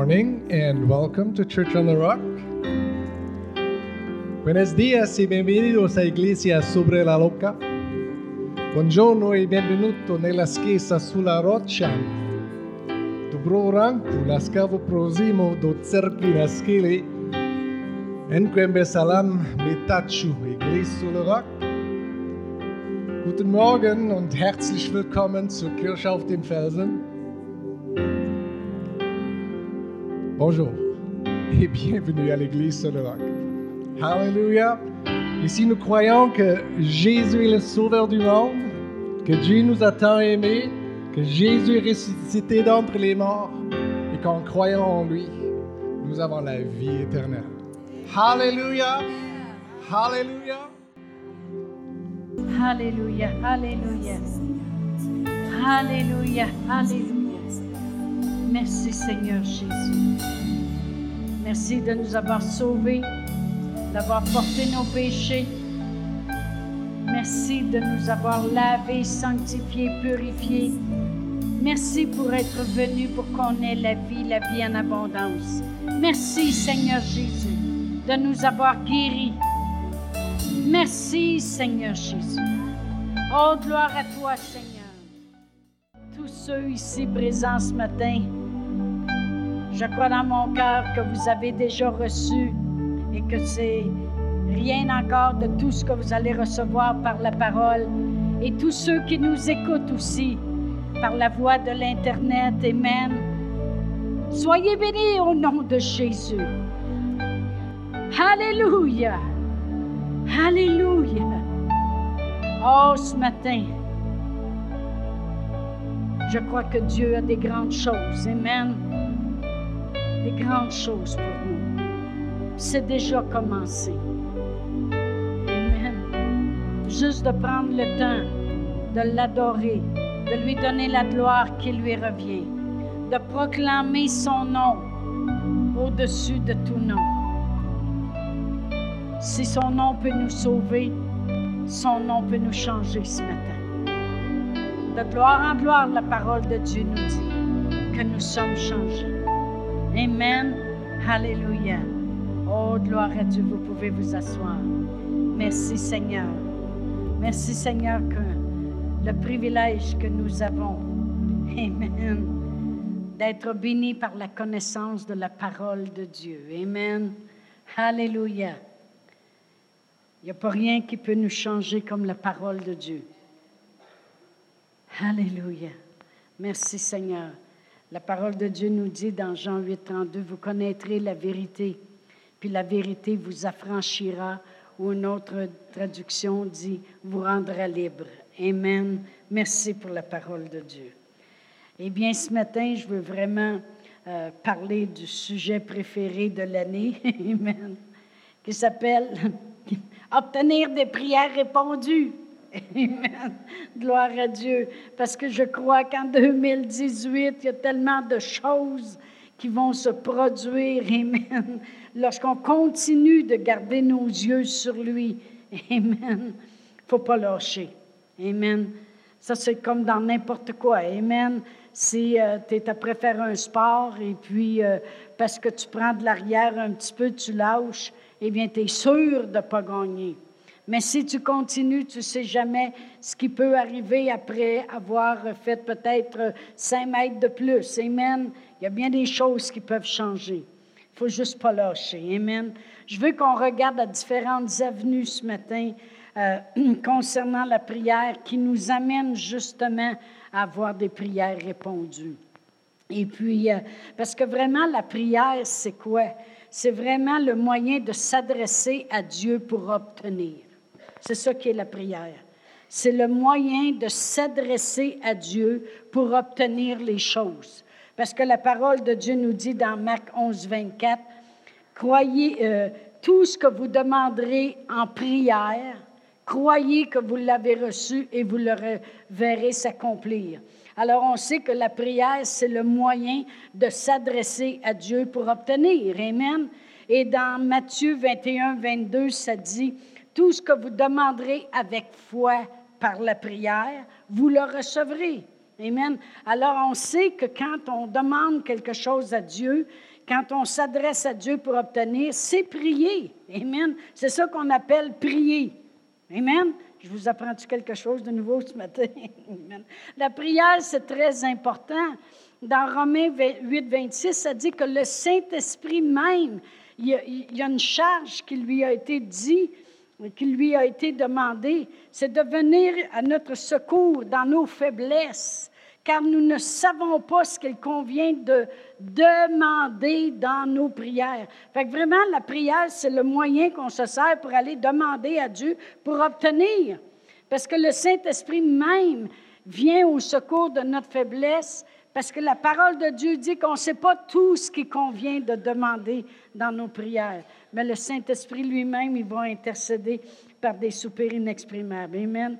Morning and welcome to Church on the Rock. Buenos días y bienvenidos a Iglesia sobre la Rocca. Buongiorno e benvenuto nella chiesa sulla roccia. Dobro ranku laskaво prozimo do cerkvi na skili. Enquembe salam metachu Iglesia sur le Rock. Guten Morgen und herzlich willkommen zur Kirche auf den Felsen. Bonjour et bienvenue à l'Église sur le. Alléluia. Ici, nous croyons que Jésus est le Sauveur du monde, que Dieu nous a tant aimés, que Jésus est ressuscité d'entre les morts et qu'en croyant en lui, nous avons la vie éternelle. Alléluia. Alléluia. Alléluia, Alléluia. Alléluia, Alléluia. Merci Seigneur Jésus. Merci de nous avoir sauvés, d'avoir porté nos péchés. Merci de nous avoir lavés, sanctifiés, purifiés. Merci pour être venu pour qu'on ait la vie, la vie en abondance. Merci Seigneur Jésus de nous avoir guéris. Merci Seigneur Jésus. Oh, gloire à toi Seigneur. Tous ceux ici présents ce matin, je crois dans mon cœur que vous avez déjà reçu et que c'est rien encore de tout ce que vous allez recevoir par la parole. Et tous ceux qui nous écoutent aussi par la voix de l'Internet, Amen. Soyez bénis au nom de Jésus. Alléluia. Alléluia. Oh, ce matin, je crois que Dieu a des grandes choses. Amen. Des grandes choses pour nous. C'est déjà commencé. Amen. Juste de prendre le temps de l'adorer, de lui donner la gloire qui lui revient, de proclamer son nom au-dessus de tout nom. Si son nom peut nous sauver, son nom peut nous changer ce matin. De gloire en gloire, la parole de Dieu nous dit que nous sommes changés. Amen. Alléluia. Oh, gloire à Dieu, vous pouvez vous asseoir. Merci Seigneur. Merci Seigneur que le privilège que nous avons, Amen, d'être bénis par la connaissance de la parole de Dieu. Amen. Alléluia. Il n'y a pas rien qui peut nous changer comme la parole de Dieu. Alléluia. Merci Seigneur. La parole de Dieu nous dit dans Jean 8, 32, vous connaîtrez la vérité, puis la vérité vous affranchira, ou une autre traduction dit, vous rendra libre. Amen. Merci pour la parole de Dieu. Eh bien, ce matin, je veux vraiment euh, parler du sujet préféré de l'année, qui s'appelle obtenir des prières répondues. Amen. Gloire à Dieu. Parce que je crois qu'en 2018, il y a tellement de choses qui vont se produire. Amen. Lorsqu'on continue de garder nos yeux sur lui. Amen. Faut pas lâcher. Amen. Ça, c'est comme dans n'importe quoi. Amen. Si euh, tu es après faire un sport et puis euh, parce que tu prends de l'arrière un petit peu, tu lâches, eh bien, tu es sûr de ne pas gagner. Mais si tu continues, tu ne sais jamais ce qui peut arriver après avoir fait peut-être cinq mètres de plus. Amen. Il y a bien des choses qui peuvent changer. Il faut juste pas lâcher. Amen. Je veux qu'on regarde à différentes avenues ce matin euh, concernant la prière qui nous amène justement à avoir des prières répondues. Et puis, euh, parce que vraiment, la prière, c'est quoi? C'est vraiment le moyen de s'adresser à Dieu pour obtenir. C'est ça qui est la prière. C'est le moyen de s'adresser à Dieu pour obtenir les choses. Parce que la parole de Dieu nous dit dans Marc 11, 24, croyez euh, tout ce que vous demanderez en prière, croyez que vous l'avez reçu et vous le verrez s'accomplir. Alors on sait que la prière, c'est le moyen de s'adresser à Dieu pour obtenir. Amen. Et dans Matthieu 21, 22, ça dit, tout ce que vous demanderez avec foi par la prière, vous le recevrez. Amen. Alors, on sait que quand on demande quelque chose à Dieu, quand on s'adresse à Dieu pour obtenir, c'est prier. Amen. C'est ça qu'on appelle prier. Amen. Je vous apprends-tu quelque chose de nouveau ce matin? Amen. La prière, c'est très important. Dans Romains 8, 26, ça dit que le Saint-Esprit même, il y, a, une charge qui lui a été dit, qui lui a été demandée, c'est de venir à notre secours dans nos faiblesses, car nous ne savons pas ce qu'il convient de demander dans nos prières. Fait que vraiment, la prière, c'est le moyen qu'on se sert pour aller demander à Dieu pour obtenir. Parce que le Saint-Esprit même vient au secours de notre faiblesse, parce que la parole de Dieu dit qu'on ne sait pas tout ce qui convient de demander dans nos prières. Mais le Saint-Esprit lui-même, il va intercéder par des soupirs inexprimables. Amen.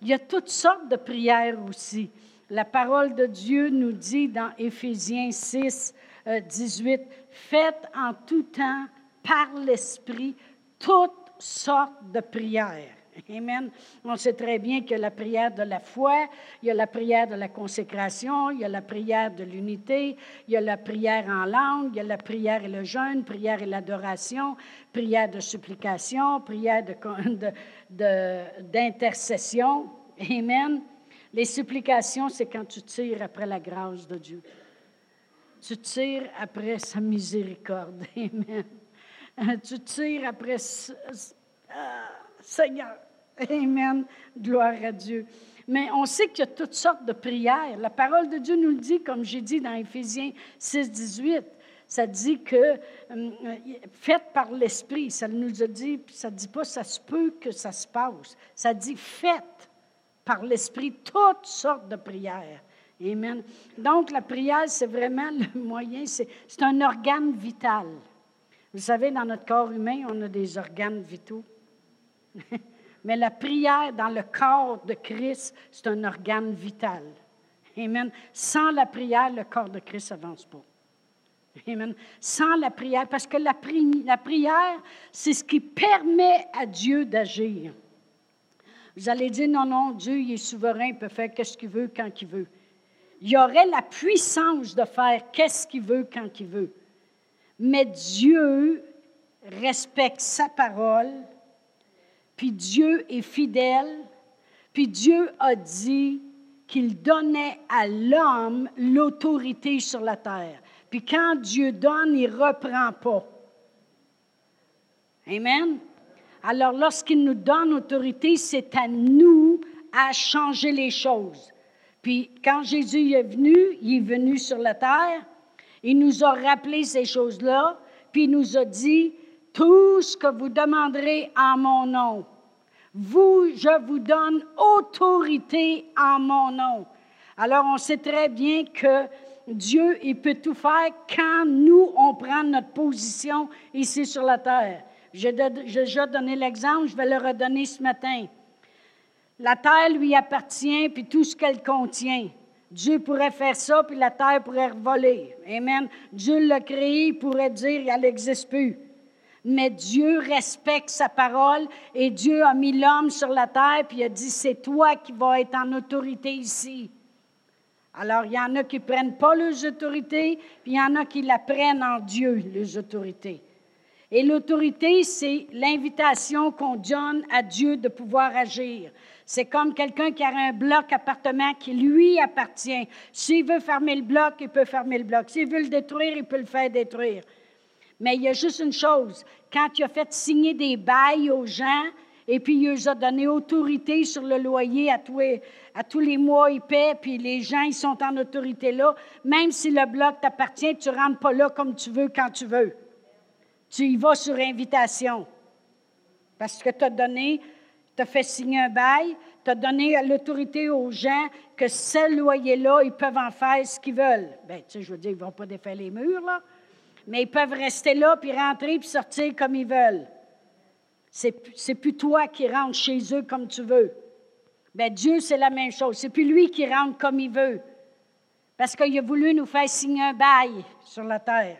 Il y a toutes sortes de prières aussi. La parole de Dieu nous dit dans Éphésiens 6, 18, euh, Faites en tout temps par l'Esprit toutes sortes de prières. Amen. On sait très bien que la prière de la foi, il y a la prière de la consécration, il y a la prière de l'unité, il y a la prière en langue, il y a la prière et le jeûne, prière et l'adoration, prière de supplication, prière d'intercession. De, Amen. Les supplications, c'est quand tu tires après la grâce de Dieu. Tu tires après sa miséricorde. Amen. Tu tires après ah, Seigneur. Amen. Gloire à Dieu. Mais on sait qu'il y a toutes sortes de prières. La parole de Dieu nous le dit, comme j'ai dit dans Éphésiens 6, 18. Ça dit que euh, faites par l'Esprit. Ça nous a dit, ça ne dit pas ça se peut que ça se passe. Ça dit faites par l'Esprit toutes sortes de prières. Amen. Donc, la prière, c'est vraiment le moyen, c'est un organe vital. Vous savez, dans notre corps humain, on a des organes vitaux. Mais la prière dans le corps de Christ, c'est un organe vital. Amen. Sans la prière, le corps de Christ n'avance pas. Amen. Sans la prière, parce que la, la prière, c'est ce qui permet à Dieu d'agir. Vous allez dire, non, non, Dieu, il est souverain, il peut faire ce qu'il veut quand il veut. Il aurait la puissance de faire qu'est-ce qu'il veut quand il veut. Mais Dieu respecte sa parole, puis Dieu est fidèle, puis Dieu a dit qu'il donnait à l'homme l'autorité sur la terre. Puis quand Dieu donne, il ne reprend pas. Amen. Alors, lorsqu'il nous donne autorité, c'est à nous à changer les choses. Puis, quand Jésus est venu, il est venu sur la terre, il nous a rappelé ces choses-là, puis il nous a dit, tout ce que vous demanderez en mon nom, vous, je vous donne autorité en mon nom. Alors, on sait très bien que Dieu, il peut tout faire quand nous, on prend notre position ici sur la terre. J'ai déjà donné l'exemple, je vais le redonner ce matin. La terre lui appartient, puis tout ce qu'elle contient. Dieu pourrait faire ça, puis la terre pourrait voler. Amen. Dieu l'a créé, il pourrait dire, elle n'existe plus. Mais Dieu respecte sa parole et Dieu a mis l'homme sur la terre, puis a dit, c'est toi qui vas être en autorité ici. Alors, il y en a qui ne prennent pas les autorités, puis il y en a qui la prennent en Dieu, les autorités. Et l'autorité, c'est l'invitation qu'on donne à Dieu de pouvoir agir. C'est comme quelqu'un qui a un bloc appartement qui lui appartient. S'il veut fermer le bloc, il peut fermer le bloc. S'il veut le détruire, il peut le faire détruire. Mais il y a juste une chose. Quand il a fait signer des bails aux gens, et puis il leur a donné autorité sur le loyer à tous les, à tous les mois, ils paient, puis les gens, ils sont en autorité là. Même si le bloc t'appartient, tu ne rentres pas là comme tu veux, quand tu veux. Tu y vas sur invitation. Parce que tu as donné, tu as fait signer un bail, tu as donné l'autorité aux gens que ce loyer-là, ils peuvent en faire ce qu'ils veulent. Bien, tu sais, je veux dire, ils ne vont pas défaire les murs, là. Mais ils peuvent rester là, puis rentrer, puis sortir comme ils veulent. C'est, c'est plus toi qui rentres chez eux comme tu veux. Bien, Dieu, c'est la même chose. C'est plus lui qui rentre comme il veut. Parce qu'il a voulu nous faire signer un bail sur la terre.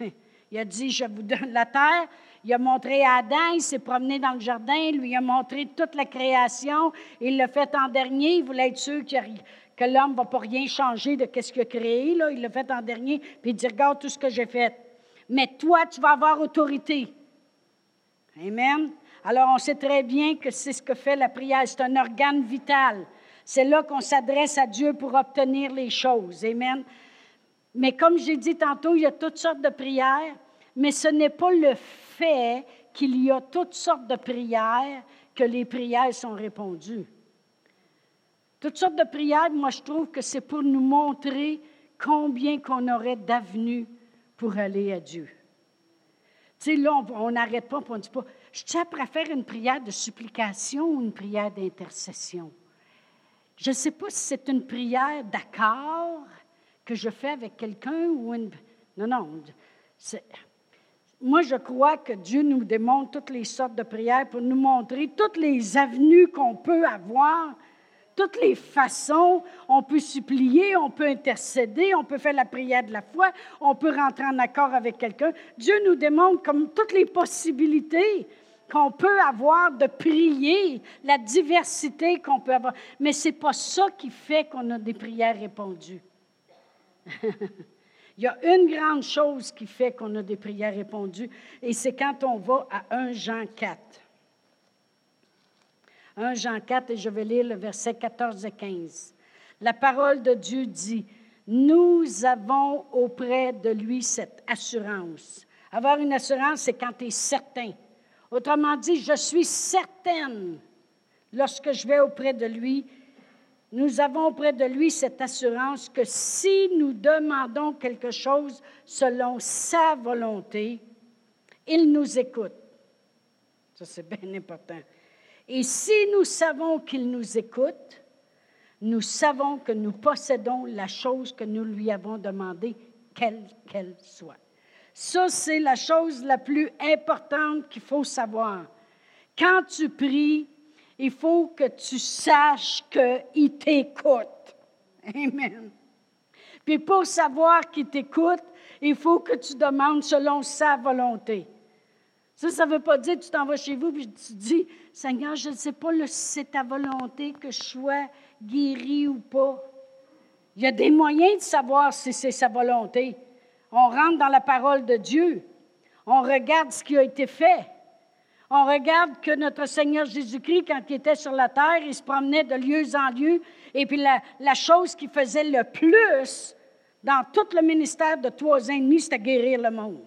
Il a dit, je vous donne la terre. Il a montré à Adam, il s'est promené dans le jardin, lui a montré toute la création. Il l'a fait en dernier, il voulait être sûr qu'il que l'homme ne va pas rien changer de ce qu'il a créé. Là. Il l'a fait en dernier, puis il dit Regarde tout ce que j'ai fait. Mais toi, tu vas avoir autorité. Amen. Alors, on sait très bien que c'est ce que fait la prière. C'est un organe vital. C'est là qu'on s'adresse à Dieu pour obtenir les choses. Amen. Mais comme j'ai dit tantôt, il y a toutes sortes de prières, mais ce n'est pas le fait qu'il y a toutes sortes de prières que les prières sont répondues. Toutes sortes de prières, moi je trouve que c'est pour nous montrer combien qu'on aurait d'avenues pour aller à Dieu. Tu sais, là, on n'arrête pas, on ne dit pas, je tiens à faire une prière de supplication ou une prière d'intercession. Je ne sais pas si c'est une prière d'accord que je fais avec quelqu'un ou une... Non, non. Moi, je crois que Dieu nous démontre toutes les sortes de prières pour nous montrer toutes les avenues qu'on peut avoir, toutes les façons. On peut supplier, on peut intercéder, on peut faire la prière de la foi, on peut rentrer en accord avec quelqu'un. Dieu nous démontre comme toutes les possibilités qu'on peut avoir de prier, la diversité qu'on peut avoir. Mais ce n'est pas ça qui fait qu'on a des prières répondues. Il y a une grande chose qui fait qu'on a des prières répondues, et c'est quand on va à 1 Jean 4. 1 Jean 4, et je vais lire le verset 14 et 15. La parole de Dieu dit, nous avons auprès de lui cette assurance. Avoir une assurance, c'est quand tu es certain. Autrement dit, je suis certaine lorsque je vais auprès de lui nous avons auprès de lui cette assurance que si nous demandons quelque chose selon sa volonté, il nous écoute. Ça, c'est bien important. Et si nous savons qu'il nous écoute, nous savons que nous possédons la chose que nous lui avons demandée, quelle qu'elle soit. Ça, c'est la chose la plus importante qu'il faut savoir. Quand tu pries, il faut que tu saches qu'il t'écoute. Amen. Puis pour savoir qu'il t'écoute, il faut que tu demandes selon sa volonté. Ça, ça ne veut pas dire que tu t'en vas chez vous et tu dis, Seigneur, je ne sais pas si c'est ta volonté que je sois guéri ou pas. Il y a des moyens de savoir si c'est sa volonté. On rentre dans la parole de Dieu. On regarde ce qui a été fait. On regarde que notre Seigneur Jésus-Christ, quand il était sur la terre, il se promenait de lieu en lieu. Et puis la, chose qu'il faisait le plus dans tout le ministère de trois demi, c'était guérir le monde.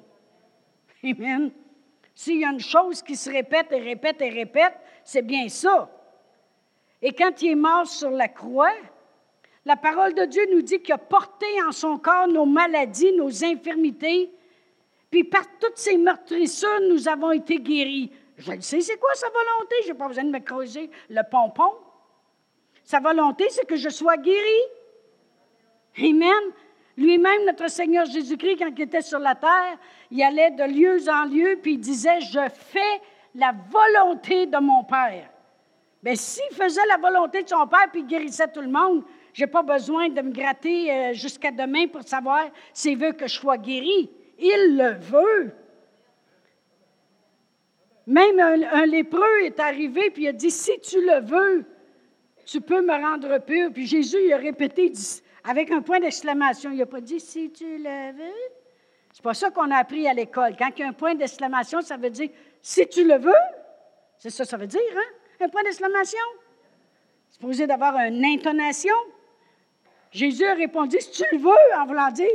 Amen. S'il y a une chose qui se répète et répète et répète, c'est bien ça. Et quand il est mort sur la croix, la parole de Dieu nous dit qu'il a porté en son corps nos maladies, nos infirmités, puis par toutes ces meurtrissures, nous avons été guéris. Je le sais, c'est quoi sa volonté? Je n'ai pas besoin de me creuser le pompon. Sa volonté, c'est que je sois guéri. Amen. Lui-même, notre Seigneur Jésus-Christ, quand il était sur la terre, il allait de lieu en lieu, puis il disait, je fais la volonté de mon Père. Mais s'il faisait la volonté de son Père, puis il guérissait tout le monde, je n'ai pas besoin de me gratter euh, jusqu'à demain pour savoir s'il veut que je sois guéri. Il le veut. Même un, lépreux est arrivé, puis il a dit, si tu le veux, tu peux me rendre pur. Puis Jésus, il a répété avec un point d'exclamation. Il n'a pas dit, si tu le veux. C'est pas ça qu'on a appris à l'école. Quand il y a un point d'exclamation, ça veut dire, si tu le veux. C'est ça ça veut dire, hein? Un point d'exclamation? C'est supposé d'avoir une intonation. Jésus a répondu, si tu le veux, en voulant dire,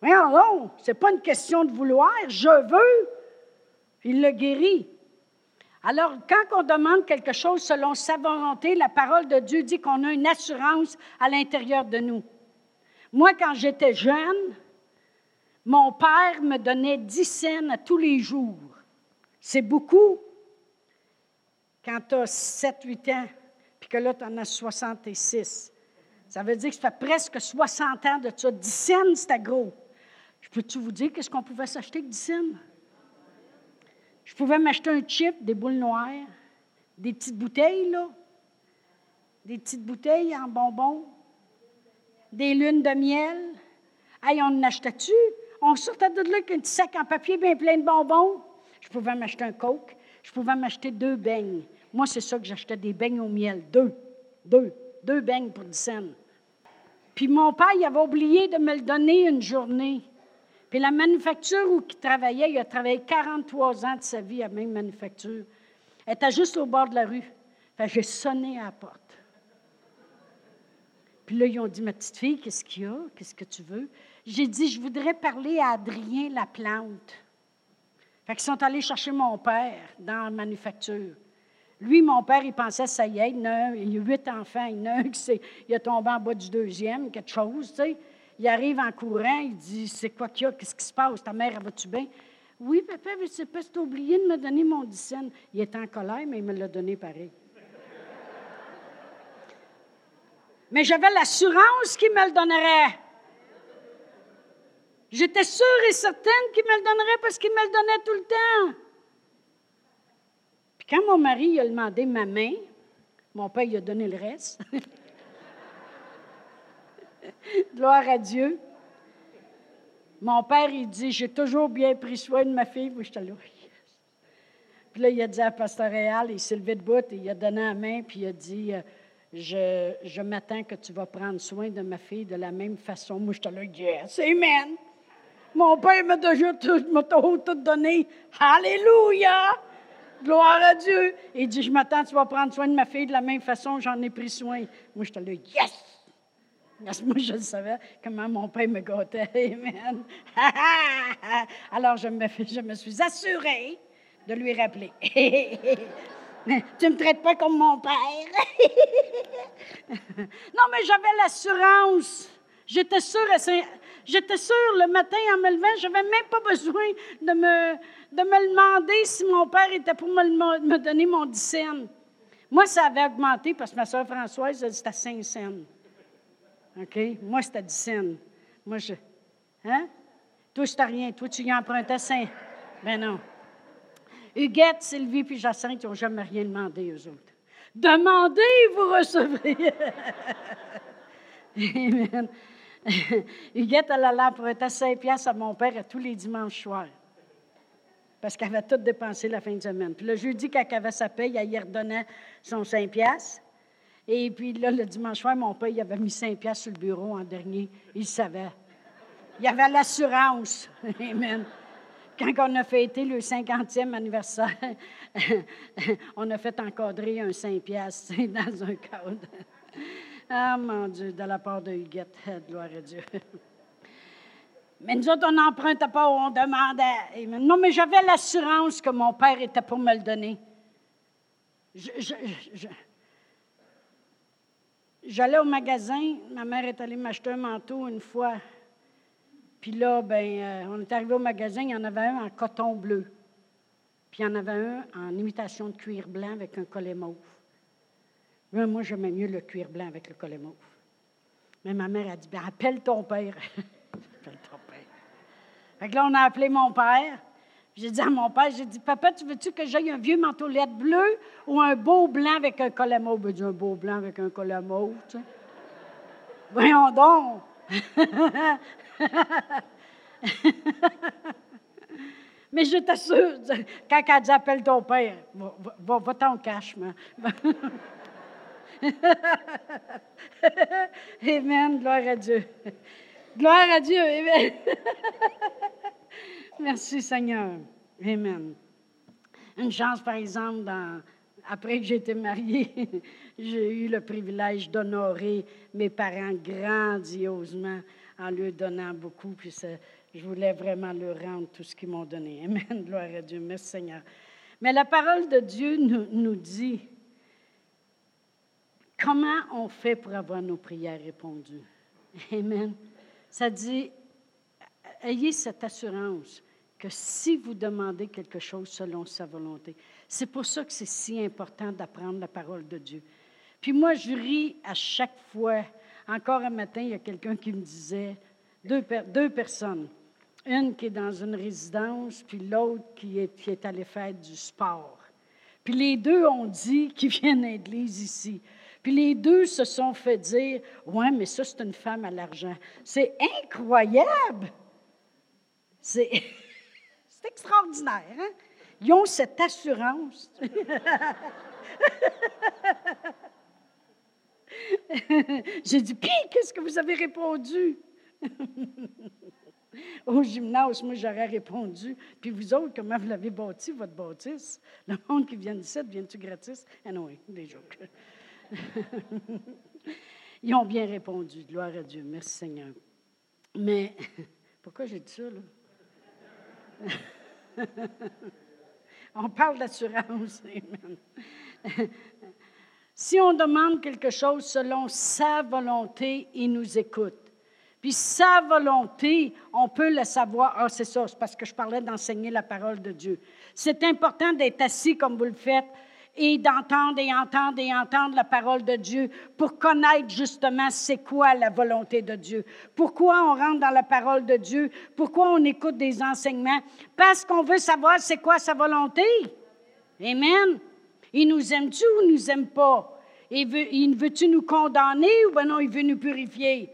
voyons non, c'est pas une question de vouloir, je veux. Il le guérit. Alors, quand on demande quelque chose selon sa volonté, la parole de Dieu dit qu'on a une assurance à l'intérieur de nous. Moi, quand j'étais jeune, mon père me donnait 10 cents à tous les jours. C'est beaucoup quand tu as 7-8 ans, puis que là, tu en as 66. Ça veut dire que ça fait presque 60 ans de ça. 10 cents, c'était gros. Je peux-tu vous dire qu'est-ce qu'on pouvait s'acheter avec 10 cents? Je pouvais m'acheter un chip, des boules noires, des petites bouteilles, là. Des petites bouteilles en bonbons, des lunes de miel. Hey, on en achetait-tu? On sortait de là avec un petit sac en papier bien plein de bonbons. Je pouvais m'acheter un coke. Je pouvais m'acheter deux beignes. Moi, c'est ça que j'achetais, des beignes au miel. Deux. Deux. Deux beignes pour 10 cents. Puis mon père, il avait oublié de me le donner une journée. Puis la manufacture où il travaillait, il a travaillé 43 ans de sa vie à la même manufacture. Elle était juste au bord de la rue. J'ai sonné à la porte. Puis là, ils ont dit, ma petite fille, qu'est-ce qu'il y a? Qu'est-ce que tu veux? J'ai dit, je voudrais parler à Adrien Laplante. Fait qu'ils sont allés chercher mon père dans la manufacture. Lui, mon père, il pensait, ça y est, il, a, huit enfants, il, a un il a tombé en bas du deuxième, quelque chose, tu sais. Il arrive en courant, il dit, c'est quoi qu'il y a, qu'est-ce qui se passe, ta mère, va-tu bien? Oui, papa, je ne sais pas si tu oublié de me donner mon dixaine. Il était en colère, mais il me l'a donné pareil. Mais j'avais l'assurance qu'il me le donnerait. J'étais sûre et certaine qu'il me le donnerait parce qu'il me le donnait tout le temps. Puis quand mon mari a demandé ma main, mon père il a donné le reste. Gloire à Dieu. Mon père, il dit J'ai toujours bien pris soin de ma fille. Puis je là. Puis là, il a dit à Pasteur Réal, il s'est levé de bout et il a donné la main, puis il a dit euh, Je, je m'attends que tu vas prendre soin de ma fille de la même façon. Moi, j'étais là, yes, amen. Mon père m'a déjà tout, tout donné. Alléluia! Gloire à Dieu. Il dit, je m'attends, tu vas prendre soin de ma fille de la même façon, j'en ai pris soin. Moi, j'étais là, yes! Moi, je le savais comment mon père me gâtait. Amen. Alors, je me, je me suis assurée de lui rappeler. tu ne me traites pas comme mon père. non, mais j'avais l'assurance. J'étais sûre, j'étais sûre le matin en me levant, je n'avais même pas besoin de me, de me demander si mon père était pour me, me donner mon 10 cents. Moi, ça avait augmenté parce que ma soeur Françoise, elle c'était 5 cents. OK? Moi, c'était 10 cents. Moi, je. Hein? Toi, je rien. Toi, tu y empruntais 5. Ben non. Huguette, Sylvie puis Jacinthe, ils n'ont jamais rien demandé, eux autres. Demandez, vous recevrez. Amen. Huguette, elle allait emprunter 5 piastres à mon père tous les dimanches soirs. Parce qu'elle avait tout dépensé la fin de semaine. Puis le jeudi, quand elle avait sa paye, elle y redonnait son 5 piastres. Et puis là, le dimanche soir, mon père, il avait mis 5 piastres sur le bureau en dernier. Il savait. Il avait l'assurance. Amen. Quand on a fêté le 50e anniversaire, on a fait encadrer un 5 piastres dans un cadre. Ah, mon Dieu, de la part de Huguette, gloire à Dieu. Mais nous autres, on n'empruntait pas, on demandait. Non, mais j'avais l'assurance que mon père était pour me le donner. J'allais au magasin, ma mère est allée m'acheter un manteau une fois. Puis là, ben, euh, on est arrivé au magasin, il y en avait un en coton bleu. Puis il y en avait un en imitation de cuir blanc avec un collet mauve. Moi, j'aimais mieux le cuir blanc avec le collet mauve. Mais ma mère a dit, ben, appelle ton père. appelle ton père. Fait que là, on a appelé mon père. J'ai dit à mon père, j'ai dit, papa, tu veux-tu que j'aille un vieux manteau LED bleu ou un beau blanc avec un collet mauve? Il dit, un beau blanc avec un collet mauve, tu sais. Voyons donc. Mais je t'assure, quand elle dit appelle ton père, va, va, t'en cache, Amen. Gloire à Dieu. Gloire à Dieu. Amen. Merci Seigneur. Amen. Une chance, par exemple, après que j'ai été mariée, j'ai eu le privilège d'honorer mes parents grandiosement en leur donnant beaucoup. Puis je voulais vraiment leur rendre tout ce qu'ils m'ont donné. Amen. Gloire à Dieu. Merci Seigneur. Mais la parole de Dieu nous dit Comment on fait pour avoir nos prières répondues? Amen. Ça dit, ayez cette assurance que si vous demandez quelque chose selon sa volonté, c'est pour ça que c'est si important d'apprendre la parole de Dieu. Puis moi, je ris à chaque fois. Encore un matin, il y a quelqu'un qui me disait, deux, personnes, une qui est dans une résidence, puis l'autre qui est, qui est allée faire du sport. Puis les deux ont dit qu'ils viennent à l'église ici. Puis les deux se sont fait dire Ouais, mais ça, c'est une femme à l'argent. C'est incroyable! C'est, extraordinaire. Hein? Ils ont cette assurance. J'ai dit, puis, qu'est-ce que vous avez répondu? Au gymnase, moi, j'aurais répondu. Puis vous autres, comment vous l'avez bâti, votre bâtisse? Le monde qui vient d'ici, vient-tu gratis? Ah non, oui, des jokes. Ils ont bien répondu. Gloire à Dieu. Merci Seigneur. Mais pourquoi j'ai dit ça, là? on parle d'assurance. Si on demande quelque chose selon sa volonté, il nous écoute. Puis sa volonté, on peut le savoir. Ah, c'est ça, c'est parce que je parlais d'enseigner la parole de Dieu. C'est important d'être assis comme vous le faites et d'entendre et entendre et entendre la parole de Dieu pour connaître justement c'est quoi la volonté de Dieu. Pourquoi on rentre dans la parole de Dieu? Pourquoi on écoute des enseignements? Parce qu'on veut savoir c'est quoi sa volonté. Amen. Il nous aime-tu ou il nous aime pas? Il veut, veut-tu nous condamner ou ben non, il veut nous purifier?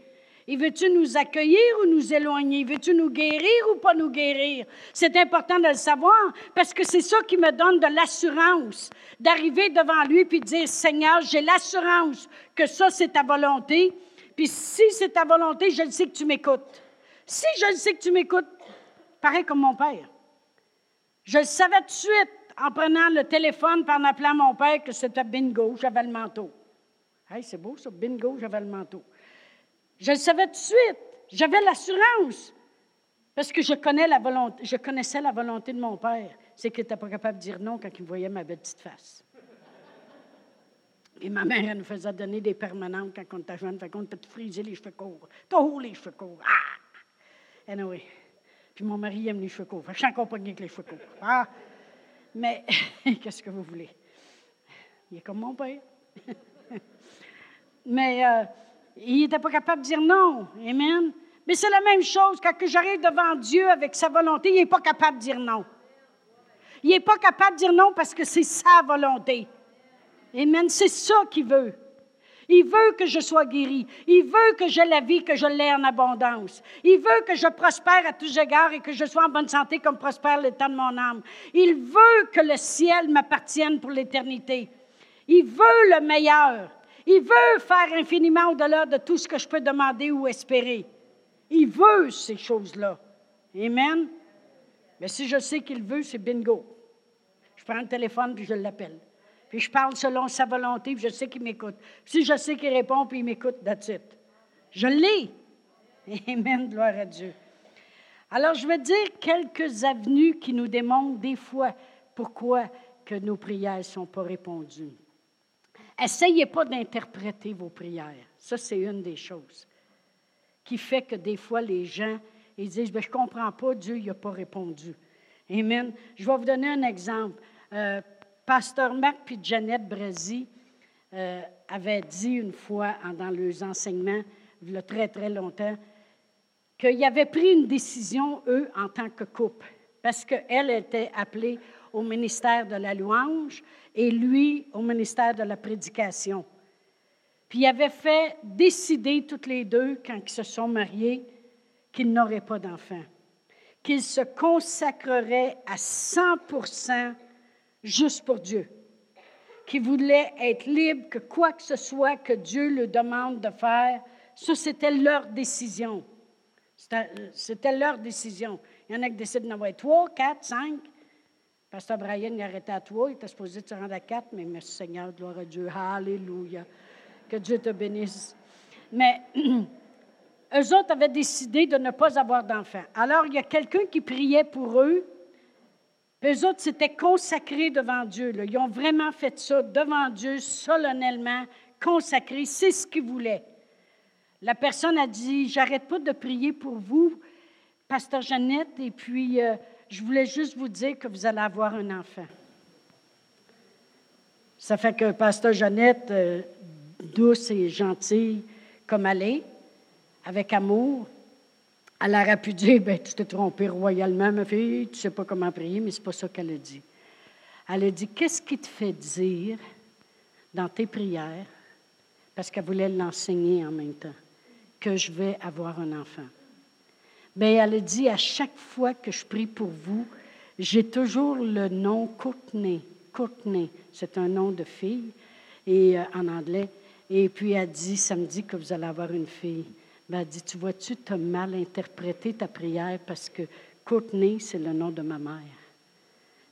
Il veut-tu nous accueillir ou nous éloigner? Veut-tu nous guérir ou pas nous guérir? C'est important de le savoir parce que c'est ça qui me donne de l'assurance d'arriver devant lui puis de dire, Seigneur, j'ai l'assurance que ça, c'est ta volonté. Puis si c'est ta volonté, je le sais que tu m'écoutes. Si je le sais que tu m'écoutes, pareil comme mon père. Je le savais tout de suite en prenant le téléphone, en appelant mon père, que c'était bingo, j'avais le manteau. Hey, c'est beau ça, bingo, j'avais le manteau. Je le savais tout de suite. J'avais l'assurance. Parce que je, connais la volonté, je connaissais la volonté de mon père. C'est qu'il n'était pas capable de dire non quand il voyait ma belle petite face. Et ma mère, elle nous faisait donner des permanentes quand on était jeune. Fait qu'on était friser les cheveux courts. Tout les cheveux courts. Ah! Anyway. Puis mon mari aime les cheveux courts. Fait que je suis accompagné avec les cheveux courts. Ah! Mais, qu'est-ce que vous voulez? Il est comme mon père. Mais, euh, il n'était pas capable de dire non. Amen. Mais c'est la même chose quand j'arrive devant Dieu avec sa volonté, il n'est pas capable de dire non. Il n'est pas capable de dire non parce que c'est sa volonté. Amen. C'est ça qu'il veut. Il veut que je sois guéri. Il veut que j'ai la vie, que je l'ai en abondance. Il veut que je prospère à tous égards et que je sois en bonne santé comme prospère l'état de mon âme. Il veut que le ciel m'appartienne pour l'éternité. Il veut le meilleur. Il veut faire infiniment au-delà de tout ce que je peux demander ou espérer. Il veut ces choses-là. Amen. Mais si je sais qu'il veut, c'est bingo. Je prends le téléphone puis je l'appelle. Puis je parle selon sa volonté, puis je sais qu'il m'écoute. Si je sais qu'il répond, puis il m'écoute, that's it. Je l'ai. Amen, gloire à Dieu. Alors, je vais dire quelques avenues qui nous démontrent des fois pourquoi que nos prières ne sont pas répondues. Essayez pas d'interpréter vos prières. Ça, c'est une des choses qui fait que des fois, les gens ils disent, ben, je ne comprends pas, Dieu n'a pas répondu. Amen. Je vais vous donner un exemple. Euh, Pasteur Marc puis Jeannette Brazy euh, avaient dit une fois dans leurs enseignements, il y a très, très longtemps, qu'ils avaient pris une décision, eux, en tant que couple, parce qu'elle était appelée au ministère de la louange et lui au ministère de la prédication. Puis il avait fait décider toutes les deux, quand ils se sont mariés, qu'ils n'auraient pas d'enfants, qu'ils se consacreraient à 100 juste pour Dieu, qu'ils voulaient être libres, que quoi que ce soit que Dieu leur demande de faire, ça c'était leur décision. C'était leur décision. Il y en a qui décident d'en avoir trois, quatre, cinq. Pasteur Brian, il arrêté à toi. Il était supposé te rendre à quatre, mais merci Seigneur, gloire à Dieu. Alléluia. Que Dieu te bénisse. Mais eux autres avaient décidé de ne pas avoir d'enfants. Alors, il y a quelqu'un qui priait pour eux. Eux autres s'étaient consacrés devant Dieu. Ils ont vraiment fait ça devant Dieu, solennellement, consacrés. C'est ce qu'ils voulaient. La personne a dit J'arrête pas de prier pour vous, Pasteur Jeannette, et puis. Euh, je voulais juste vous dire que vous allez avoir un enfant. Ça fait que Pasteur Jeannette, euh, douce et gentille comme elle est, avec amour, elle aurait pu dire ben, Tu t'es trompée royalement, ma fille, tu ne sais pas comment prier, mais ce n'est pas ça qu'elle a dit. Elle a dit Qu'est-ce qui te fait dire dans tes prières, parce qu'elle voulait l'enseigner en même temps, que je vais avoir un enfant? Bien, elle a dit à chaque fois que je prie pour vous, j'ai toujours le nom Courtney. Courtney, c'est un nom de fille et, euh, en anglais. Et puis elle dit, samedi que vous allez avoir une fille. Ben, elle dit, tu vois-tu, tu as mal interprété ta prière parce que Courtney, c'est le nom de ma mère.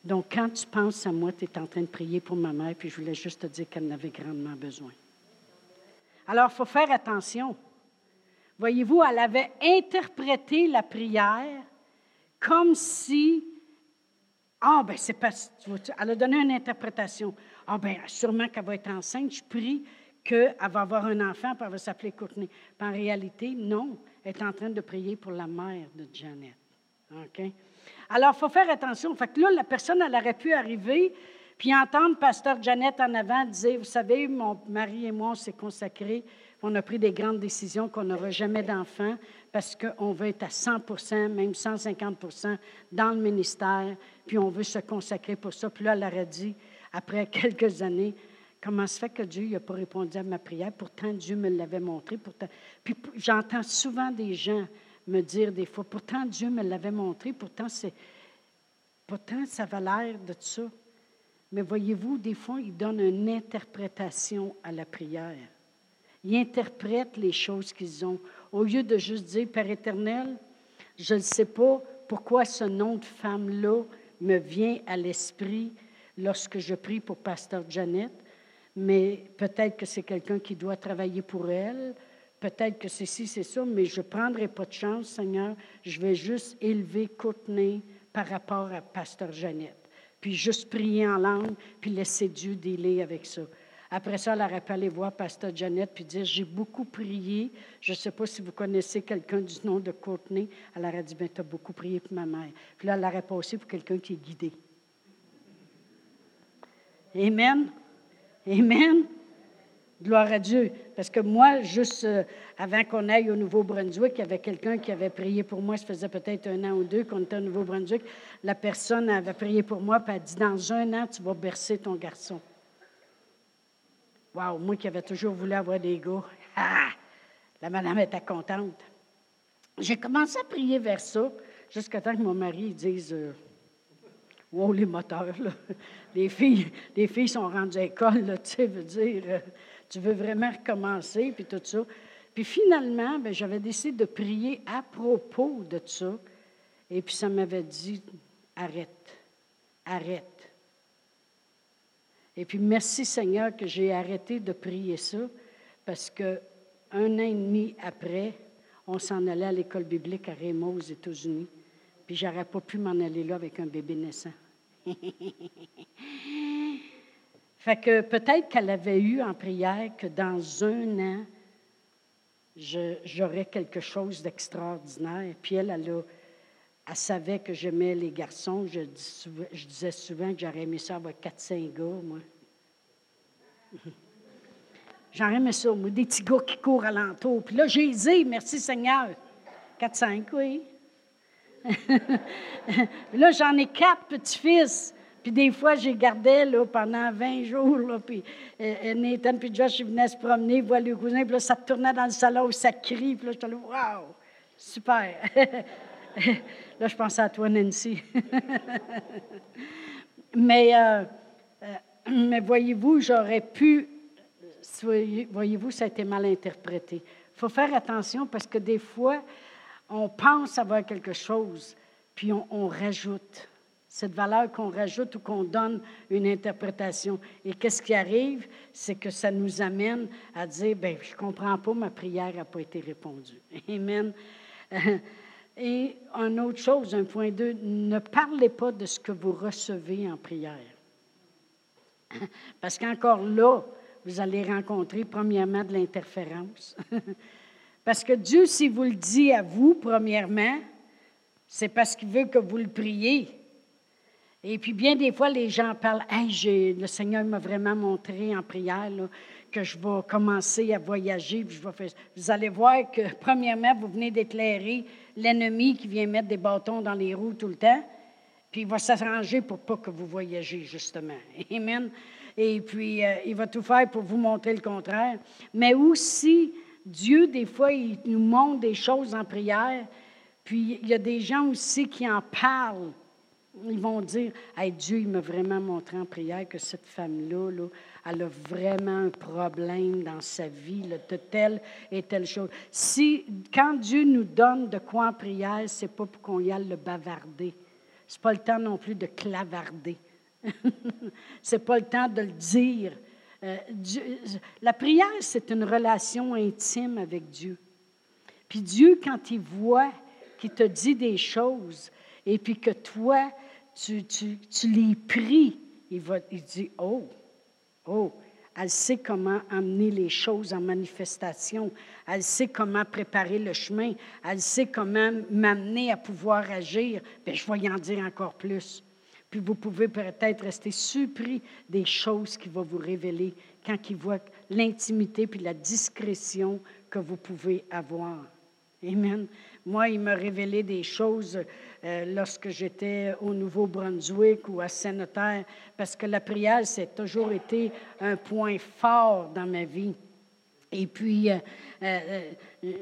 Donc, quand tu penses à moi, tu es en train de prier pour ma mère, puis je voulais juste te dire qu'elle en avait grandement besoin. Alors, il faut faire attention. Voyez-vous, elle avait interprété la prière comme si, ah, ben c'est pas, elle a donné une interprétation. Ah, ben sûrement qu'elle va être enceinte, je prie qu'elle va avoir un enfant, puis elle va s'appeler Courtney. en réalité, non, elle est en train de prier pour la mère de Janet. OK? Alors, il faut faire attention. Fait là, la personne, elle aurait pu arriver, puis entendre Pasteur Janet en avant dire, vous savez, mon mari et moi, on s'est consacrés, on a pris des grandes décisions qu'on n'aura jamais d'enfants parce qu'on veut être à 100% même 150% dans le ministère, puis on veut se consacrer pour ça. Puis là, elle aurait dit, après quelques années, comment se fait que Dieu n'a pas répondu à ma prière? Pourtant, Dieu me l'avait montré. Puis j'entends souvent des gens me dire des fois, pourtant Dieu me l'avait montré, pourtant, c'est, pourtant ça va l'air de ça. Mais voyez-vous, des fois, il donne une interprétation à la prière. Il interprète les choses qu'ils ont. Au lieu de juste dire, Père éternel, je ne sais pas pourquoi ce nom de femme-là me vient à l'esprit lorsque je prie pour Pasteur Janet, mais peut-être que c'est quelqu'un qui doit travailler pour elle, peut-être que c'est ci, c'est ça, mais je ne prendrai pas de chance, Seigneur. Je vais juste élever Courtenay par rapport à Pasteur Jeannette. Puis juste prier en langue, puis laisser Dieu dealer avec ça. Après ça, elle aurait pu aller voir Pasteur Jeannette puis dire J'ai beaucoup prié. Je ne sais pas si vous connaissez quelqu'un du nom de Courtenay. Elle aurait dit Bien, tu as beaucoup prié pour ma mère. Puis là, elle aurait passé pour quelqu'un qui est guidé. Amen. Amen. Gloire à Dieu. Parce que moi, juste euh, avant qu'on aille au Nouveau-Brunswick, il y avait quelqu'un qui avait prié pour moi. Ça faisait peut-être un an ou deux qu'on était au Nouveau-Brunswick. La personne avait prié pour moi, elle a dit Dans un an, tu vas bercer ton garçon. Wow, moi qui avais toujours voulu avoir des gars. Ah! La madame était contente. J'ai commencé à prier vers ça, jusqu'à temps que mon mari dise euh, Wow, les moteurs, là. Les filles, les filles sont rendues à l'école, tu sais, veut dire. Euh, tu veux vraiment recommencer, puis tout ça. Puis finalement, ben, j'avais décidé de prier à propos de ça. Et puis ça m'avait dit, arrête, arrête. Et puis merci Seigneur que j'ai arrêté de prier ça, parce que un an et demi après, on s'en allait à l'école biblique à Raymond aux États-Unis. Puis j'aurais pas pu m'en aller là avec un bébé naissant. Fait que peut-être qu'elle avait eu en prière que dans un an, j'aurais quelque chose d'extraordinaire. Puis elle, elle, elle savait que j'aimais les garçons. Je, disais souvent que j'aurais aimé ça avoir quatre, cinq gars, moi. J'aurais aimé ça, moi, des petits gars qui courent alentour. Puis là, j'ai dit, merci Seigneur. Quatre, cinq, oui. là, j'en ai quatre petits-fils. Puis des fois, j'ai gardé là, pendant 20 jours. Puis euh, Nathan puis Josh, ils venaient se promener, voir le cousin. Puis là, ça tournait dans le salon, ça crie. Puis là, j'étais là, waouh, super. là, je pensais à toi, Nancy. mais, euh, euh, mais voyez-vous, j'aurais pu. Voyez-vous, ça a été mal interprété. Il faut faire attention parce que des fois, on pense avoir quelque chose, puis on rajoute cette valeur qu'on rajoute ou qu'on donne une interprétation. Et qu'est-ce qui arrive? C'est que ça nous amène à dire, ben je ne comprends pas, ma prière n'a pas été répondue. Amen. Et une autre chose, un point 2, ne parlez pas de ce que vous recevez en prière. Parce qu'encore là, vous allez rencontrer premièrement de l'interférence. Parce que Dieu, si vous le dit à vous, premièrement, c'est parce qu'il veut que vous le priez. Et puis, bien des fois, les gens parlent Hey, le Seigneur m'a vraiment montré en prière que je vais commencer à voyager. Vous allez voir que, premièrement, vous venez d'éclairer l'ennemi qui vient mettre des bâtons dans les roues tout le temps. Puis, il va s'arranger pour pas que vous voyagez, justement. Amen. Et puis, euh, il va tout faire pour vous montrer le contraire. Mais aussi, Dieu, des fois, il nous montre des choses en prière. Puis, il y a des gens aussi qui en parlent ils vont dire hey, Dieu, il m'a vraiment montré en prière que cette femme-là, là, elle a vraiment un problème dans sa vie, de telle et telle chose. Si, quand Dieu nous donne de quoi en prière, c'est pas pour qu'on y aille le bavarder. C'est pas le temps non plus de clavarder. c'est pas le temps de le dire. Euh, la prière, c'est une relation intime avec Dieu. Puis Dieu, quand il voit qu'il te dit des choses et puis que toi, tu, tu, tu les pries, il, va, il dit, oh, oh, elle sait comment amener les choses en manifestation. Elle sait comment préparer le chemin. Elle sait comment m'amener à pouvoir agir. Bien, je vais y en dire encore plus. Puis vous pouvez peut-être rester surpris des choses qu'il va vous révéler quand il voit l'intimité puis la discrétion que vous pouvez avoir. Amen. Moi, il m'a révélé des choses euh, lorsque j'étais au Nouveau-Brunswick ou à Saint-Notaire, parce que la prière, c'est toujours été un point fort dans ma vie. Et puis, euh, euh,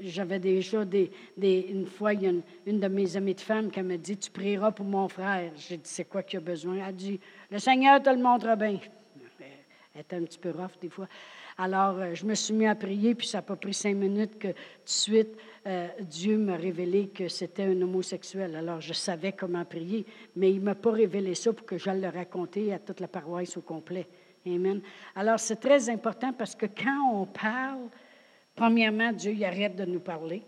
j'avais déjà des, des, une fois, il y a une, de mes amies de femmes qui m'a dit Tu prieras pour mon frère. J'ai dit C'est quoi qu'il a besoin Elle a dit Le Seigneur te le montre bien. Elle était un petit peu rough des fois. Alors, je me suis mis à prier, puis ça n'a pas pris cinq minutes que tout de suite, euh, Dieu m'a révélé que c'était un homosexuel. Alors, je savais comment prier, mais il ne m'a pas révélé ça pour que j'aille le raconter à toute la paroisse au complet. Amen. Alors, c'est très important parce que quand on parle, premièrement, Dieu il arrête de nous parler.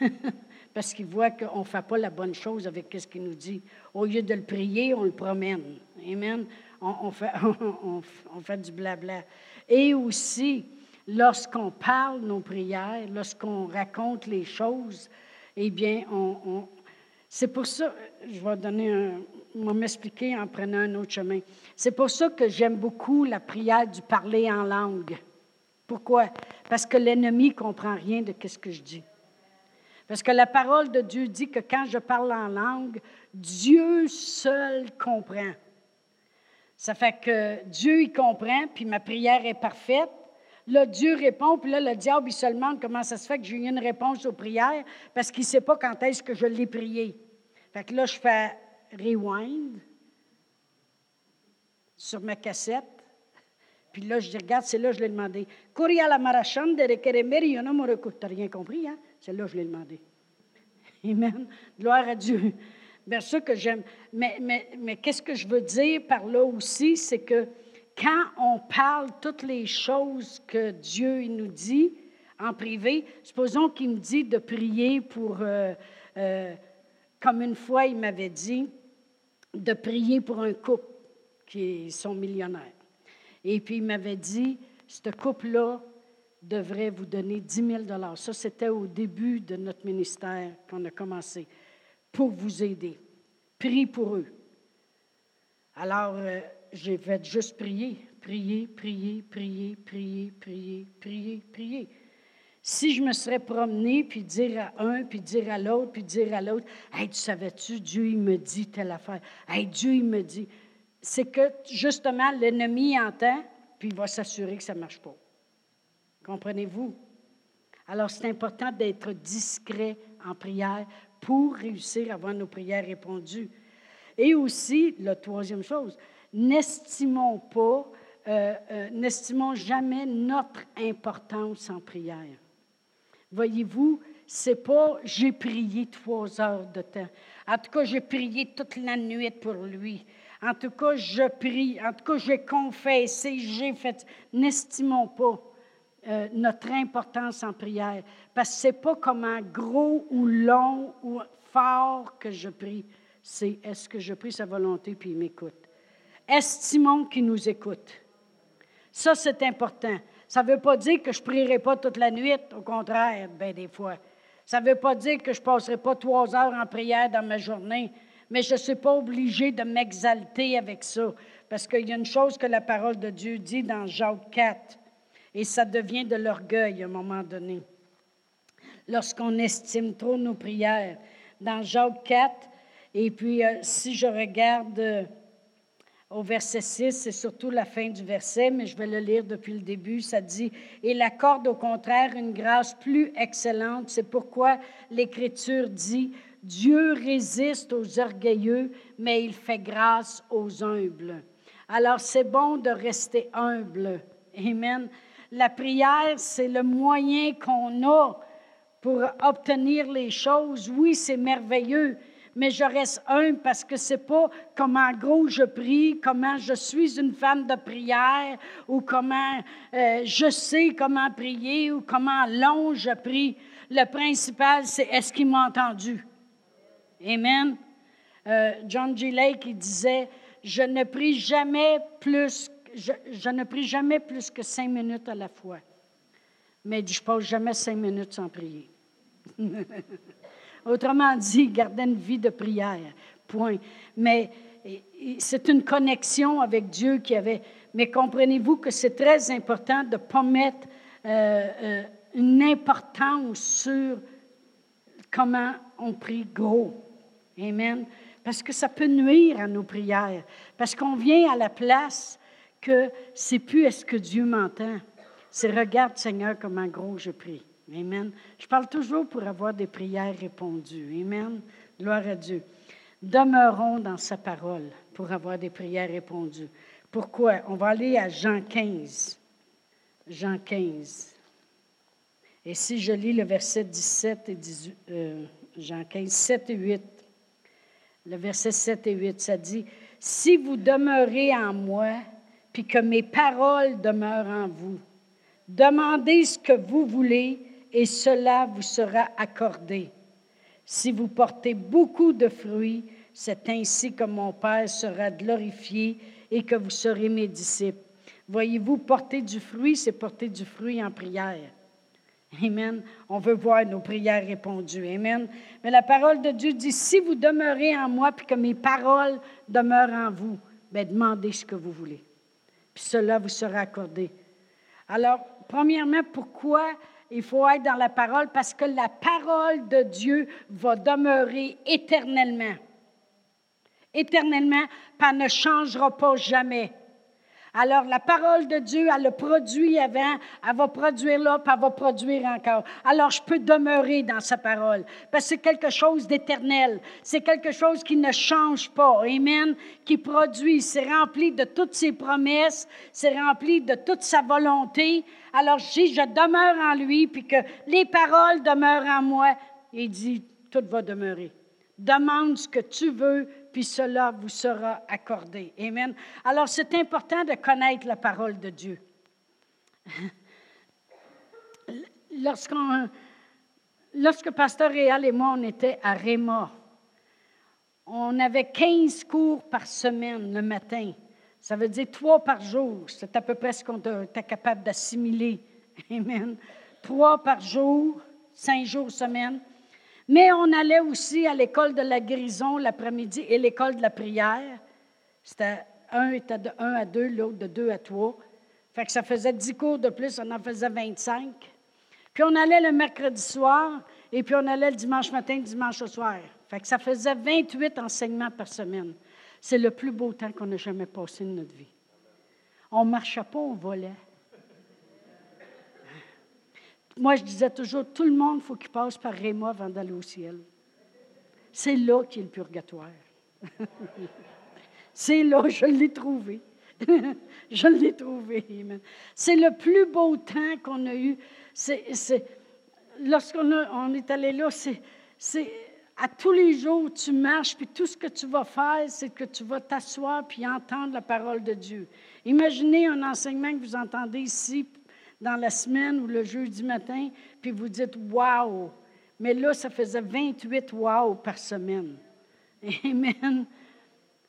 parce qu'il voit qu'on ne fait pas la bonne chose avec ce qu'il nous dit. Au lieu de le prier, on le promène. Amen. On, on fait du blabla. Et aussi, lorsqu'on parle nos prières, lorsqu'on raconte les choses, eh bien, on, c'est pour ça, je vais donner un, m'expliquer en prenant un autre chemin. C'est pour ça que j'aime beaucoup la prière du parler en langue. Pourquoi? Parce que l'ennemi ne comprend rien de ce que je dis. Parce que la parole de Dieu dit que quand je parle en langue, Dieu seul comprend. Ça fait que Dieu y comprend, puis ma prière est parfaite, Là, Dieu répond, puis là, le diable, il se demande comment ça se fait que j'ai eu une réponse aux prières parce qu'il ne sait pas quand est-ce que je l'ai prié. Fait que là, je fais rewind sur ma cassette. Puis là, je dis, regarde, c'est là que je l'ai demandé. La marachande de requeremeri, non me Tu rien compris, hein? C'est là que je l'ai demandé. Amen. Gloire à Dieu. Bien sûr que j'aime. Mais, mais, mais qu'est-ce que je veux dire par là aussi, c'est que quand on parle toutes les choses que Dieu nous dit en privé, supposons qu'il me dit de prier pour, euh, euh, comme une fois il m'avait dit, de prier pour un couple qui sont millionnaires. Et puis il m'avait dit, ce couple-là devrait vous donner 10 000 Ça, c'était au début de notre ministère qu'on a commencé, pour vous aider. Prie pour eux. Alors, euh, j'ai fait juste prier, prier, prier, prier, prier, prier, prier, prier. Si je me serais promené, puis dire à un, puis dire à l'autre, puis dire à l'autre, Hey, tu savais-tu, Dieu, il me dit telle affaire. Hey, Dieu, il me dit. C'est que, justement, l'ennemi entend, puis il va s'assurer que ça ne marche pas. Comprenez-vous? Alors, c'est important d'être discret en prière pour réussir à avoir nos prières répondues. Et aussi, la troisième chose, n'estimons pas, euh, euh, n'estimons jamais notre importance en prière. Voyez-vous, c'est pas j'ai prié trois heures de temps. En tout cas, j'ai prié toute la nuit pour lui. En tout cas, je prie. En tout cas, j'ai confessé, j'ai fait. N'estimons pas euh, notre importance en prière, parce que c'est pas comment gros ou long ou fort que je prie. C'est est-ce que je prie sa volonté puis il m'écoute estimons qu'il nous écoute. Ça, c'est important. Ça ne veut pas dire que je ne prierai pas toute la nuit, au contraire, bien des fois. Ça ne veut pas dire que je ne passerai pas trois heures en prière dans ma journée, mais je ne suis pas obligée de m'exalter avec ça, parce qu'il y a une chose que la parole de Dieu dit dans Jacques 4, et ça devient de l'orgueil à un moment donné. Lorsqu'on estime trop nos prières, dans Jacques 4, et puis euh, si je regarde... Euh, au verset 6, c'est surtout la fin du verset, mais je vais le lire depuis le début. Ça dit Il accorde au contraire une grâce plus excellente. C'est pourquoi l'Écriture dit Dieu résiste aux orgueilleux, mais il fait grâce aux humbles. Alors c'est bon de rester humble. Amen. La prière, c'est le moyen qu'on a pour obtenir les choses. Oui, c'est merveilleux, mais je reste humble parce que c'est pas comment gros je prie, comment je suis une femme de prière, ou comment euh, je sais comment prier, ou comment long je prie. Le principal, c'est est-ce qu'il m'a entendu? Amen. Euh, John G. Lake, il disait, je ne prie jamais plus, je, ne prie jamais plus que cinq minutes à la fois. Mais je ne passe jamais cinq minutes sans prier. Autrement dit, garder une vie de prière. Point. Mais c'est une connexion avec Dieu qui avait. Mais comprenez-vous que c'est très important de ne pas mettre euh, euh, une importance sur comment on prie gros. Amen. Parce que ça peut nuire à nos prières. Parce qu'on vient à la place que c'est plus est-ce que Dieu m'entend. C'est regarde, Seigneur, comment gros je prie. Amen. Je parle toujours pour avoir des prières répondues. Amen. Gloire à Dieu. Demeurons dans sa parole pour avoir des prières répondues. Pourquoi? On va aller à Jean 15. Jean 15. Et si je lis le verset 17 et 18, euh, Jean 15, 7 et 8, le verset 7 et 8, ça dit, Si vous demeurez en moi, puis que mes paroles demeurent en vous, demandez ce que vous voulez et cela vous sera accordé. Si vous portez beaucoup de fruits, c'est ainsi que mon Père sera glorifié et que vous serez mes disciples. Voyez-vous, porter du fruit, c'est porter du fruit en prière. Amen. On veut voir nos prières répondues. Amen. Mais la parole de Dieu dit, si vous demeurez en moi, puis que mes paroles demeurent en vous, bien, demandez ce que vous voulez. Puis cela vous sera accordé. Alors, premièrement, pourquoi il faut être dans la parole? Parce que la parole de Dieu va demeurer éternellement. Éternellement, elle ne changera pas jamais. Alors, la parole de Dieu, elle le produit avant, elle va produire là, puis elle va produire encore. Alors, je peux demeurer dans sa parole, parce que c'est quelque chose d'éternel. C'est quelque chose qui ne change pas. Amen. Qui produit. C'est rempli de toutes ses promesses. C'est rempli de toute sa volonté. Alors, si je demeure en lui, puis que les paroles demeurent en moi, il dit, tout va demeurer. Demande ce que tu veux, puis cela vous sera accordé. Amen. Alors, c'est important de connaître la parole de Dieu. Lorsqu'on, lorsque Pasteur Réal et moi, on était à Réma, on avait 15 cours par semaine le matin. Ça veut dire trois par jour. C'est à peu près ce qu'on était capable d'assimiler. Amen. Trois par jour, cinq jours semaine. Mais on allait aussi à l'école de la guérison l'après-midi et l'école de la prière. C'était un était de 1 à 2, l'autre de 2 à 3. Fait que ça faisait 10 cours de plus, on en faisait 25. Puis on allait le mercredi soir et puis on allait le dimanche matin, le dimanche au soir. Fait que ça faisait 28 enseignements par semaine. C'est le plus beau temps qu'on a jamais passé de notre vie. On ne marchait pas, on volait. Moi, je disais toujours, tout le monde, faut qu'il passe par Réma avant d'aller au ciel. C'est là qu'il est le purgatoire. C'est là, je l'ai trouvé. je l'ai trouvé. C'est le plus beau temps qu'on a eu. lorsqu'on on est allé là, c'est à tous les jours, tu marches, puis tout ce que tu vas faire, c'est que tu vas t'asseoir puis entendre la parole de Dieu. Imaginez un enseignement que vous entendez ici dans la semaine ou le jeudi matin, puis vous dites Wow! Mais là, ça faisait 28 wow par semaine. Amen.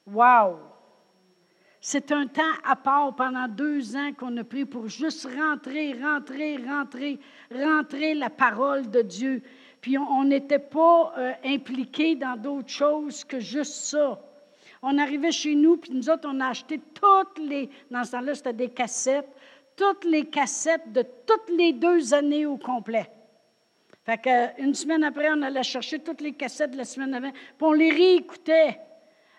Wow! C'est un temps à part pendant deux ans qu'on a pris pour juste rentrer, rentrer, rentrer, rentrer la parole de Dieu. Puis on n'était pas euh, impliqués dans d'autres choses que juste ça. On arrivait chez nous, puis nous autres, on a acheté toutes les. Dans ce temps-là, c'était des cassettes toutes les cassettes de toutes les deux années au complet. Fait qu'une semaine après, on allait chercher toutes les cassettes de la semaine avant, puis on les réécoutait.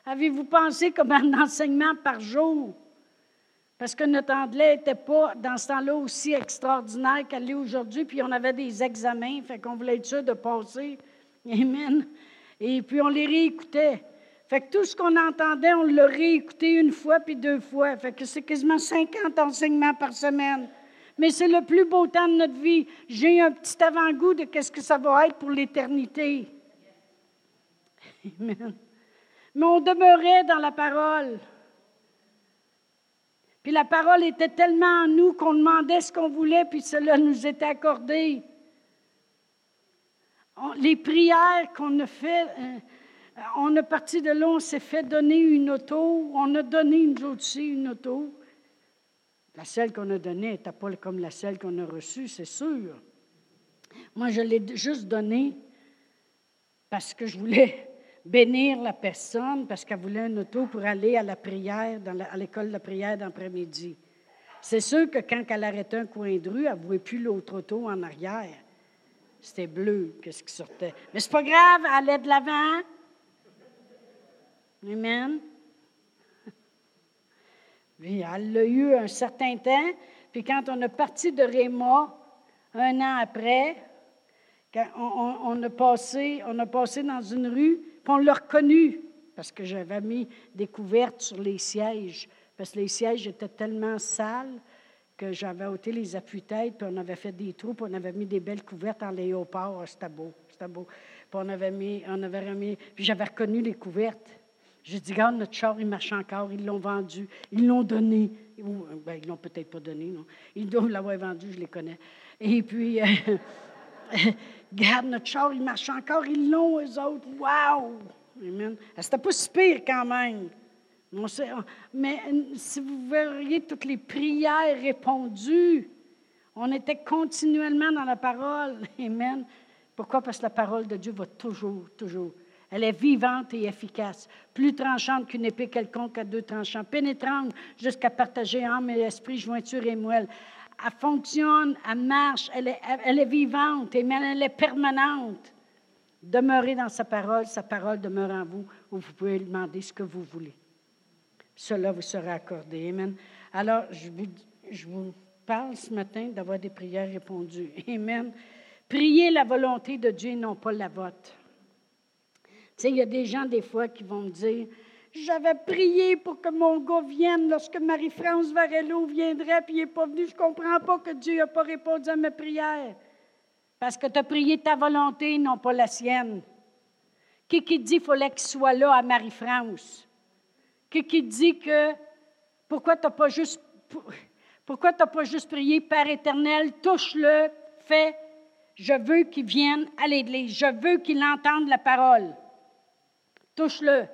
Avez-vous pensé comme un enseignement par jour? Parce que notre anglais n'était pas, dans ce temps-là, aussi extraordinaire qu'elle est aujourd'hui, puis on avait des examens, fait qu'on voulait être sûr de passer. Amen. Et puis on les réécoutait. Fait que tout ce qu'on entendait, on l'a réécouté une fois puis deux fois. Fait que c'est quasiment 50 enseignements par semaine. Mais c'est le plus beau temps de notre vie. J'ai un petit avant-goût de qu'est-ce que ça va être pour l'éternité. Amen. Mais on demeurait dans la parole. Puis la parole était tellement en nous qu'on demandait ce qu'on voulait, puis cela nous était accordé. les prières qu'on a fait, euh, on a parti de là, on s'est fait donner une auto, on a donné une aussi une auto. La celle qu'on a donnée n'était pas comme la celle qu'on a reçue, c'est sûr. Moi, je l'ai juste donnée parce que je voulais bénir la personne, parce qu'elle voulait un auto pour aller à la prière, à l'école de prière d'après-midi. C'est sûr que quand elle arrêtait un coin de rue, elle ne voyait plus l'autre auto en arrière. C'était bleu, qu'est-ce qui sortait. Mais c'est pas grave, elle allait de l'avant. Amen. Puis elle l'a eu un certain temps. Puis quand on est parti de Réma, un an après, quand on, a passé, on a passé dans une rue, puis on l'a reconnu parce que j'avais mis des couvertes sur les sièges, parce que les sièges étaient tellement sales que j'avais ôté les appuis-têtes, puis on avait fait des trous, puis on avait mis des belles couvertes en léopard. C'était beau, c'était beau. Puis on avait mis, on avait remis, puis j'avais reconnu les couvertes. J'ai dit, regarde, notre char, il marche encore, ils l'ont vendu, ils l'ont donné. Ben, ils l'ont peut-être pas donné, non. Ils doivent l'avoir vendu, je les connais. Et puis, euh, regarde, notre char, il marche encore, ils l'ont, eux autres. Wow! Amen. Ah, c'était pas si pire quand même. mais euh, si vous verriez toutes les prières répondues, on était continuellement dans la parole. Amen. Pourquoi? Parce que la parole de Dieu va toujours, toujours elle est vivante et efficace, plus tranchante qu'une épée quelconque à deux tranchants, pénétrante jusqu'à partager âme et esprit, jointure et moelle. Elle fonctionne, elle marche, elle est, vivante, et elle est permanente. Demeurez dans sa parole, sa parole demeure en vous, où vous pouvez demander ce que vous voulez. Cela vous sera accordé. Amen. Alors, je vous, je vous parle ce matin d'avoir des prières répondues. Amen. Priez la volonté de Dieu, non pas la vôtre. Tu sais, il y a des gens, des fois, qui vont me dire J'avais prié pour que mon gars vienne lorsque Marie-France Varello viendrait, puis il n'est pas venu. Je ne comprends pas que Dieu n'a pas répondu à mes prières. Parce que tu as prié ta volonté, non pas la sienne. Qui qui dit qu'il fallait qu'il soit là à Marie-France? Qui qui dit que pourquoi tu n'as pas juste pourquoi tu pas juste prié Père éternel, touche-le, fais, je veux qu'il vienne à l'Église, je veux qu'il entende la parole. Touche-le.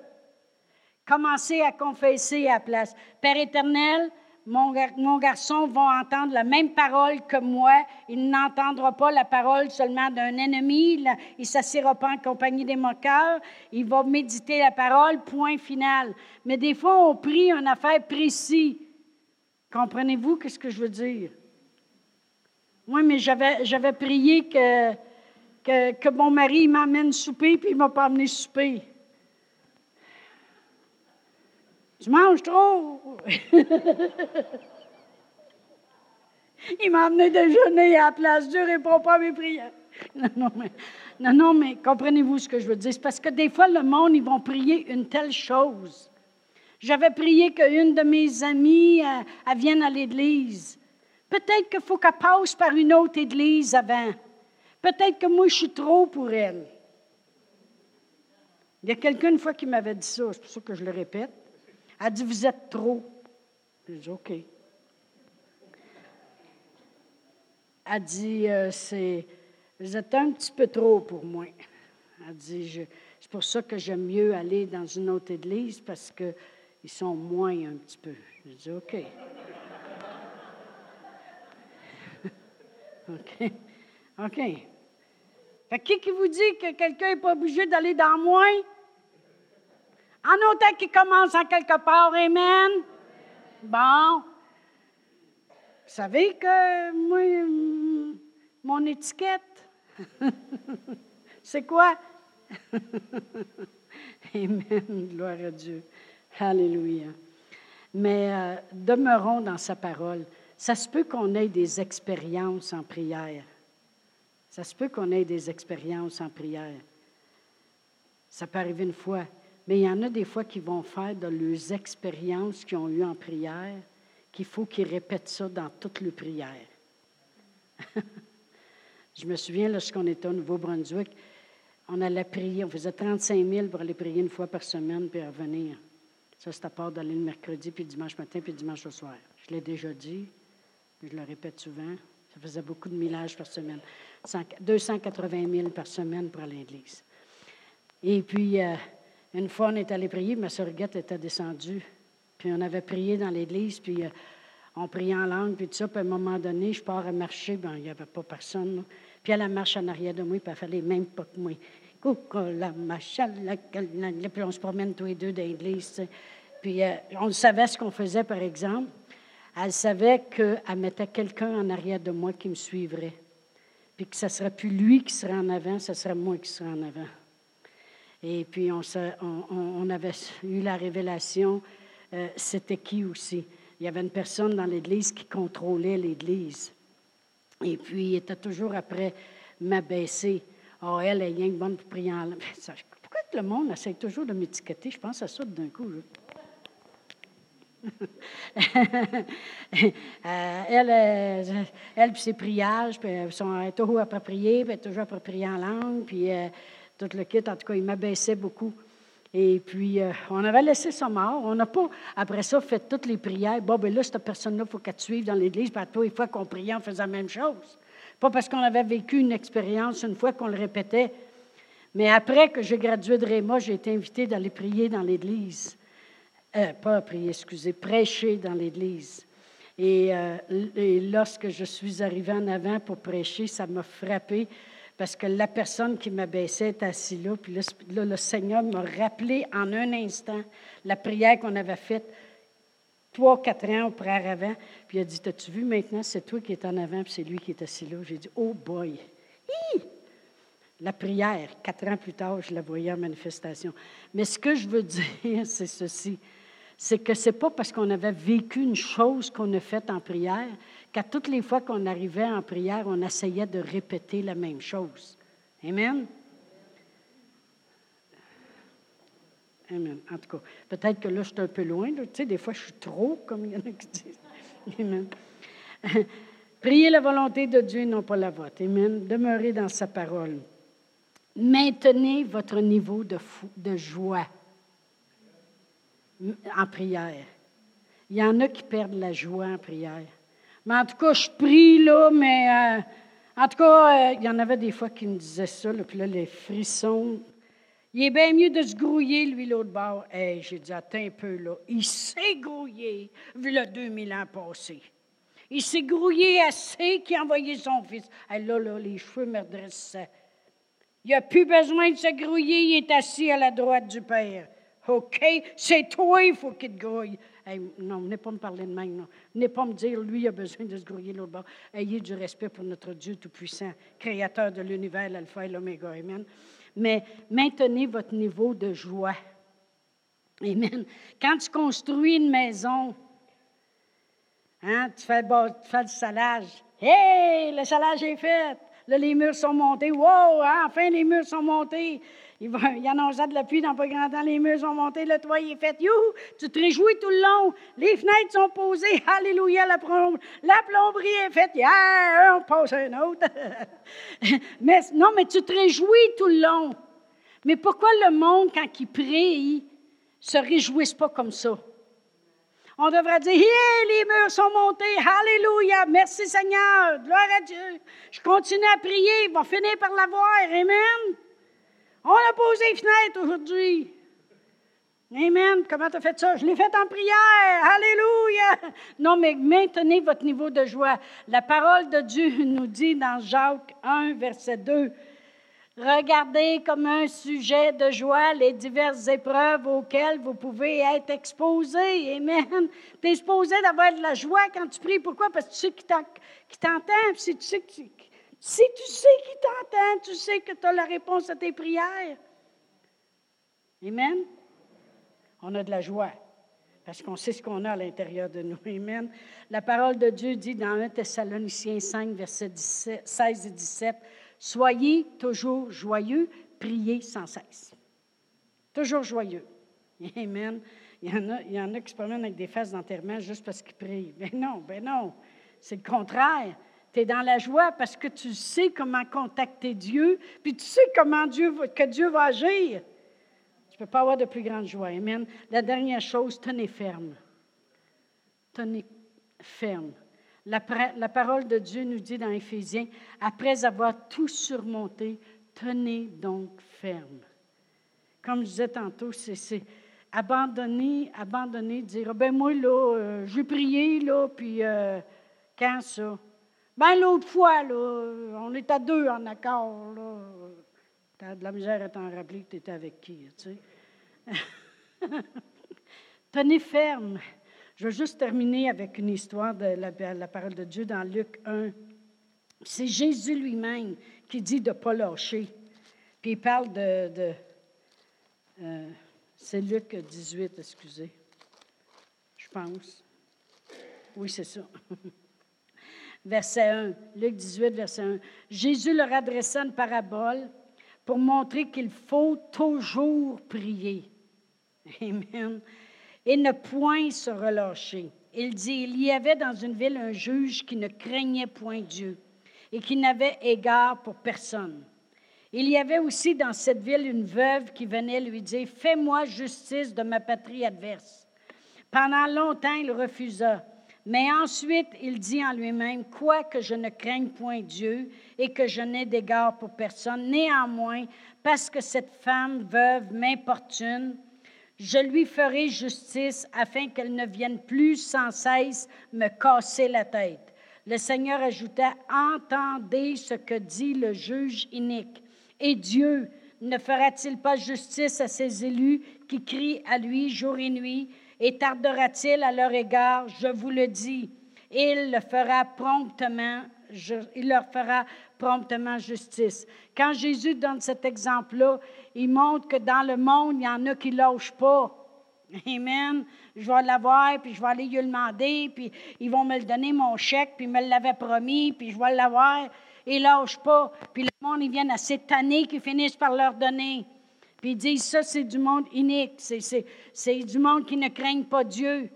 Commencez à confesser à la place. Père éternel, mon, garçon va entendre la même parole que moi. Il n'entendra pas la parole seulement d'un ennemi. Il ne pas en compagnie des moqueurs. Il va méditer la parole, point final. Mais des fois, on prie une affaire précise. Comprenez-vous ce que je veux dire? Oui, mais j'avais prié que, que, que, mon mari m'amène souper, puis il ne m'a pas amené souper. Tu manges trop. Il m'a amené déjeuner à la place. Dieu répond pas à mes prières. Non, non, mais, comprenez-vous ce que je veux dire? C'est parce que des fois, le monde, ils vont prier une telle chose. J'avais prié qu'une de mes amies, euh, vienne à l'église. Peut-être qu'il faut qu'elle passe par une autre église avant. Peut-être que moi, je suis trop pour elle. Il y a quelqu'un une fois qui m'avait dit ça, c'est pour ça que je le répète. Elle dit, vous êtes trop. J'ai dit, OK. Elle dit, euh, c'est, vous êtes un petit peu trop pour moi. Elle dit, c'est pour ça que j'aime mieux aller dans une autre église parce qu'ils sont moins un petit peu. J'ai dit, OK. OK. OK. Qui qui vous dit que quelqu'un n'est pas obligé d'aller dans moins? En autant qu'il commence en quelque part, Amen. Bon. Vous savez que moi, mon étiquette, c'est quoi? Amen. Gloire à Dieu. Alléluia. Mais euh, demeurons dans sa parole. Ça se peut qu'on ait des expériences en prière. Ça se peut qu'on ait des expériences en prière. Ça peut arriver une fois. Mais il y en a des fois qui vont faire de leurs expériences qu'ils ont eues en prière, qu'il faut qu'ils répètent ça dans toutes les prières. Je me souviens, lorsqu'on était au Nouveau-Brunswick, on allait prier, on faisait 35 000 pour aller prier une fois par semaine puis revenir. Ça, c'est à part d'aller le mercredi, puis dimanche matin, puis dimanche au soir. Je l'ai déjà dit, je le répète souvent. Ça faisait beaucoup de millages par semaine. 280 000 par semaine pour aller à l'église. Et puis, euh, une fois, on est allé prier, ma soeur était descendue. Puis on avait prié dans l'église, puis euh, on priait en langue, puis tout ça. Puis à un moment donné, je pars à marcher, il n'y avait pas personne. Puis elle marche en arrière de moi, puis elle fait les mêmes pas que moi. Puis on se promène tous les deux dans l'église. Puis euh, on savait ce qu'on faisait, par exemple. Elle savait qu'elle mettait quelqu'un en arrière de moi qui me suivrait. Puis que ce ne serait plus lui qui serait en avant, ce serait moi qui serais en avant. Et puis on, avait eu la révélation, euh, c'était qui aussi. Il y avait une personne dans l'Église qui contrôlait l'Église. Et puis, il était toujours après m'abaisser. Oh, elle est bien bonne pour prier en langue. Pourquoi le monde essaie toujours de m'étiqueter? Je pense à ça d'un coup. Euh, elle, euh, elle, puis ses priages, puis est toujours appropriée, puis toujours appropriée en langue, puis tout le kit. En tout cas, il m'abaissait beaucoup. Et puis, on avait laissé ça mort. On n'a pas, après ça, fait toutes les prières. Bon, ben là, cette personne-là, il faut qu'elle te suive dans l'Église. Puis à tous les fois qu'on priait, on faisait la même chose. Pas parce qu'on avait vécu une expérience une fois qu'on le répétait. Mais après que j'ai gradué de Réma, j'ai été invitée d'aller prier dans l'Église. Euh, pas prier, excusez, prêcher dans l'Église. Euh, et, lorsque je suis arrivée en avant pour prêcher, ça m'a frappé parce que la personne qui m'abaissait était assise là. Puis là, le Seigneur m'a rappelé en un instant la prière qu'on avait faite trois, quatre ans auparavant. Puis il a dit T'as-tu vu maintenant, c'est toi qui es en avant, puis c'est lui qui est assis là. J'ai dit Oh boy! La prière, quatre ans plus tard, je la voyais en manifestation. Mais ce que je veux dire, c'est ceci c'est que ce n'est pas parce qu'on avait vécu une chose qu'on a faite en prière qu'à toutes les fois qu'on arrivait en prière, on essayait de répéter la même chose. Amen? Amen. En tout cas, peut-être que là, je suis un peu loin. Tu sais, des fois, je suis trop, comme il y en a qui disent. Amen. Priez la volonté de Dieu, non pas la vôtre. Amen. Demeurez dans sa parole. Maintenez votre niveau de, de joie en prière. Il y en a qui perdent la joie en prière. Mais en tout cas, je prie, là, mais euh, en tout cas, euh, il y en avait des fois qui me disaient ça, puis là, les frissons. Il est bien mieux de se grouiller, lui, l'autre bord. Hey, j'ai dit, attends un peu, là. Il s'est grouillé, vu le 2000 ans passé. Il s'est grouillé assez qu'il a envoyé son fils. Hey, là, là, les cheveux me redressaient. Il n'a plus besoin de se grouiller, il est assis à la droite du Père. OK? C'est toi, il faut qu'il te grouille. Non, venez pas me parler de même, non. Venez pas me dire, lui, il a besoin de se grouiller l'autre bord. Ayez du respect pour notre Dieu Tout-Puissant, créateur de l'univers, l'alpha et l'oméga. Amen. Mais maintenez votre niveau de joie. Amen. Quand tu construis une maison, hein, tu, fais, tu fais le salage. Hé, le salage est fait. Là, les murs sont montés. Wow, hein, enfin, les murs sont montés. Il, va, il annonça de la pluie dans pas grand temps, les murs sont montés, le toit est fait. Youhou! Tu te réjouis tout le long. Les fenêtres sont posées. Alléluia, la, la plomberie est faite. Yeah, on passe un autre. mais, non, mais tu te réjouis tout le long. Mais pourquoi le monde, quand il prie, se réjouisse pas comme ça? On devrait dire, yeah, les murs sont montés, Alléluia, merci Seigneur, gloire à Dieu. Je continue à prier, il va finir par l'avoir, Amen. On a posé les fenêtres aujourd'hui. Amen. Comment tu as fait ça? Je l'ai fait en prière. Alléluia. Non, mais maintenez votre niveau de joie. La parole de Dieu nous dit dans Jacques 1, verset 2, Regardez comme un sujet de joie les diverses épreuves auxquelles vous pouvez être exposé. Amen. Tu es exposé d'avoir de la joie quand tu pries. Pourquoi? Parce que tu sais qui t'entend. Tu sais si tu sais qui t'entend, tu sais que tu as la réponse à tes prières. Amen. On a de la joie parce qu'on sait ce qu'on a à l'intérieur de nous. Amen. La parole de Dieu dit dans 1 Thessaloniciens 5, versets 16 et 17, Soyez toujours joyeux, priez sans cesse. Toujours joyeux. Amen. Il y en a, il y a qui se promènent avec des faces d'enterrement juste parce qu'ils prient. Mais non, ben non. C'est le contraire. Tu es dans la joie parce que tu sais comment contacter Dieu, puis tu sais comment Dieu, que Dieu va agir. Tu ne peux pas avoir de plus grande joie. Amen. La dernière chose, tenez ferme. Tenez ferme. La, la, parole de Dieu nous dit dans Éphésiens, après avoir tout surmonté, tenez donc ferme. Comme je disais tantôt, c'est abandonner, abandonner, dire, ben moi, là, euh, j'ai prié, là, puis euh, quand ça? Ben l'autre fois, là, on est à deux en accord, là. T'as de la misère à t'en rappeler que tu étais avec qui, tu sais. Tenez ferme. Je veux juste terminer avec une histoire de la, parole de Dieu dans Luc 1. C'est Jésus lui-même qui dit de ne pas lâcher. Puis il parle de. Euh, c'est Luc 18, excusez. Je pense. Oui, c'est ça. verset 1. Luc 18, verset 1. Jésus leur adressa une parabole pour montrer qu'il faut toujours prier. Amen. Et ne point se relâcher. Il dit, il y avait dans une ville un juge qui ne craignait point Dieu et qui n'avait égard pour personne. Il y avait aussi dans cette ville une veuve qui venait lui dire, Fais-moi justice de ma patrie adverse. Pendant longtemps, il refusa. Mais ensuite, il dit en lui-même, quoique je ne craigne point Dieu et que je n'ai d'égard pour personne, néanmoins, parce que cette femme veuve m'importune, je lui ferai justice afin qu'elle ne vienne plus sans cesse me casser la tête. Le Seigneur ajouta, Entendez ce que dit le juge inique. Et Dieu ne fera-t-il pas justice à ses élus qui crient à lui jour et nuit? Et tardera-t-il à leur égard? Je vous le dis, il le fera promptement, il leur fera promptement justice. Quand Jésus donne cet exemple-là, il montre que dans le monde, il y en a qui ne pas. Amen. Je vais l'avoir, puis je vais aller lui demander, puis ils vont me le donner, mon chèque, puis ils me l'avaient promis, puis je vais l'avoir. Ils ne lâchent pas. Puis le monde, ils viennent à s'étonner qu'ils finissent par leur donner. Puis ils disent, ça, c'est du monde inique, c'est du monde qui ne craigne pas Dieu.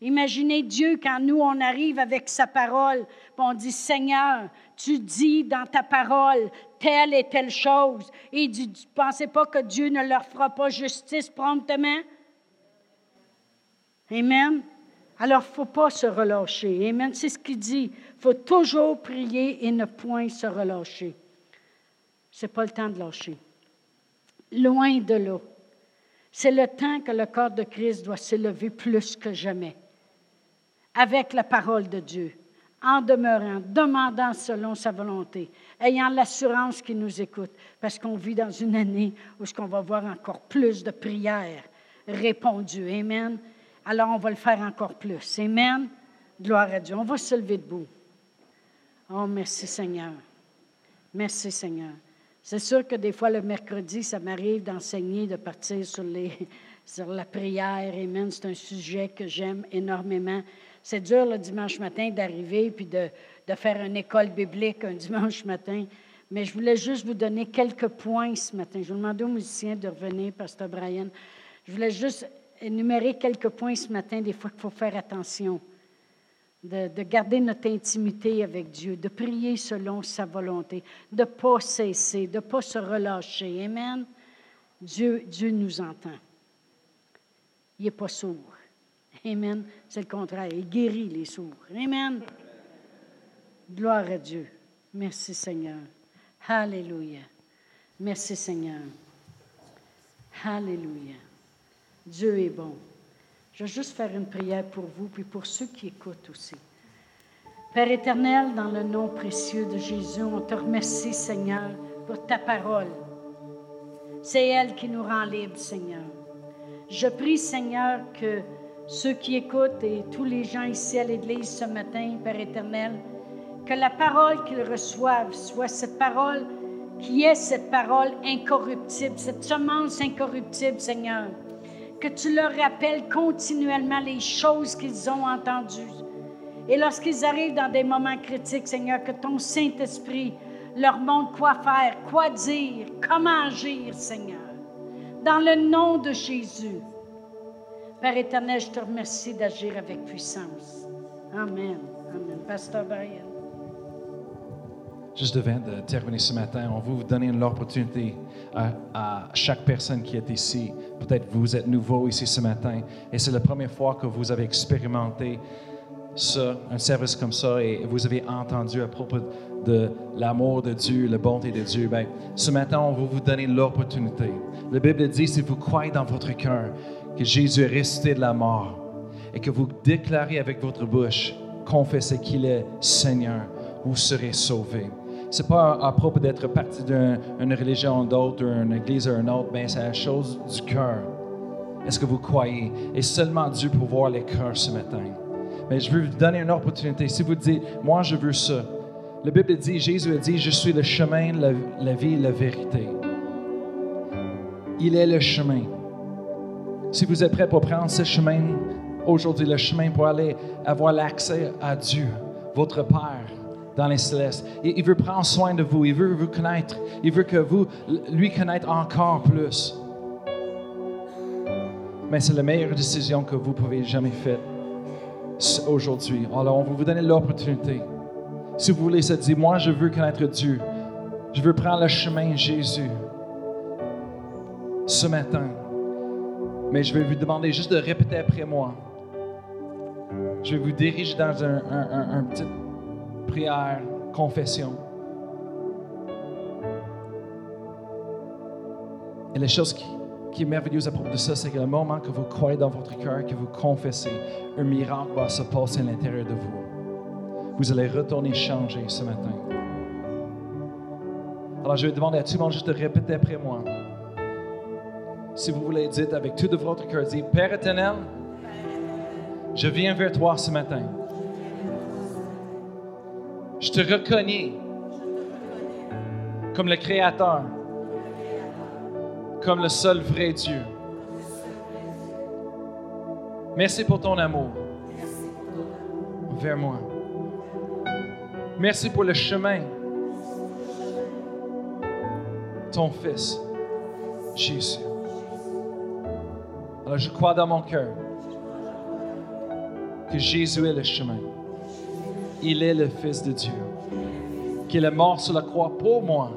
Imaginez Dieu quand nous, on arrive avec sa parole, puis on dit, Seigneur, tu dis dans ta parole telle et telle chose. Et dit, ne pensez pas que Dieu ne leur fera pas justice promptement? Amen. Alors, il ne faut pas se relâcher. Amen. C'est ce qu'il dit. Il faut toujours prier et ne point se relâcher. Ce n'est pas le temps de lâcher loin de là. C'est le temps que le corps de Christ doit s'élever plus que jamais, avec la parole de Dieu, en demeurant, demandant selon sa volonté, ayant l'assurance qu'il nous écoute, parce qu'on vit dans une année où ce qu'on va voir encore plus de prières répondues. Amen. Alors on va le faire encore plus. Amen. Gloire à Dieu. On va se lever debout. Oh, merci Seigneur. Merci Seigneur. C'est sûr que des fois, le mercredi, ça m'arrive d'enseigner, de partir sur, la prière. Amen. C'est un sujet que j'aime énormément. C'est dur le dimanche matin d'arriver puis de, faire une école biblique un dimanche matin. Mais je voulais juste vous donner quelques points ce matin. Je vais demander aux musiciens de revenir, Pasteur Brian. Je voulais juste énumérer quelques points ce matin, des fois qu'il faut faire attention de, garder notre intimité avec Dieu, de prier selon sa volonté, de ne pas cesser, de ne pas se relâcher. Amen. Dieu, Dieu nous entend. Il n'est pas sourd. Amen. C'est le contraire. Il guérit les sourds. Amen. Gloire à Dieu. Merci Seigneur. Alléluia. Merci Seigneur. Alléluia. Dieu est bon. Je vais juste faire une prière pour vous, puis pour ceux qui écoutent aussi. Père éternel, dans le nom précieux de Jésus, on te remercie, Seigneur, pour ta parole. C'est elle qui nous rend libres, Seigneur. Je prie, Seigneur, que ceux qui écoutent et tous les gens ici à l'Église ce matin, Père éternel, que la parole qu'ils reçoivent soit cette parole qui est cette parole incorruptible, cette semence incorruptible, Seigneur, que tu leur rappelles continuellement les choses qu'ils ont entendues. Et lorsqu'ils arrivent dans des moments critiques, Seigneur, que ton Saint-Esprit leur montre quoi faire, quoi dire, comment agir, Seigneur. Dans le nom de Jésus. Père éternel, je te remercie d'agir avec puissance. Amen. Amen. Pasteur Brian. Juste devant de terminer ce matin, on veut vous donner l'opportunité à, chaque personne qui est ici. Peut-être vous êtes nouveau ici ce matin et c'est la première fois que vous avez expérimenté ça, un service comme ça et vous avez entendu à propos de l'amour de Dieu, la bonté de Dieu. Ben, ce matin, on veut vous donner l'opportunité. La Bible dit, si vous croyez dans votre cœur que Jésus est resté de la mort et que vous déclarez avec votre bouche, confessez qu'il est Seigneur, vous serez sauvés. C'est pas à, propos d'être parti d'une religion d'autre, d'une église à une autre, mais c'est la chose du cœur. Est-ce que vous croyez? Et seulement Dieu peut voir les cœurs ce matin. Mais je veux vous donner une opportunité. Si vous dites, moi je veux ça, la Bible dit, Jésus a dit, je suis le chemin, la, la vie et la vérité. Il est le chemin. Si vous êtes prêt pour prendre ce chemin aujourd'hui, le chemin pour aller avoir l'accès à Dieu, votre Père dans les célestes, il, veut prendre soin de vous, il veut vous connaître, il veut que vous lui connaître encore plus. Mais c'est la meilleure décision que vous pouvez jamais faire aujourd'hui. Alors, on va vous donner l'opportunité. Si vous voulez se dire, moi, je veux connaître Dieu, je veux prendre le chemin Jésus ce matin. Mais je vais vous demander juste de répéter après moi. Je vais vous diriger dans un, un, petite prière, confession. Et la chose qui, qui est merveilleuse à propos de ça, c'est que le moment que vous croyez dans votre cœur, que vous confessez, un miracle va se passer à l'intérieur de vous. Vous allez retourner changer ce matin. Alors je vais demander à tout le monde juste de répéter après moi. Si vous voulez, dites avec tout de votre cœur, dites, Père éternel, je viens vers toi ce matin. Je te reconnais comme le Créateur, comme le seul vrai Dieu. Merci pour ton amour vers moi. Merci pour le chemin. Ton Fils, Jésus. Alors je crois dans mon cœur que Jésus est le chemin. Il est le Fils de Dieu. Qu'il est mort sur la croix pour moi.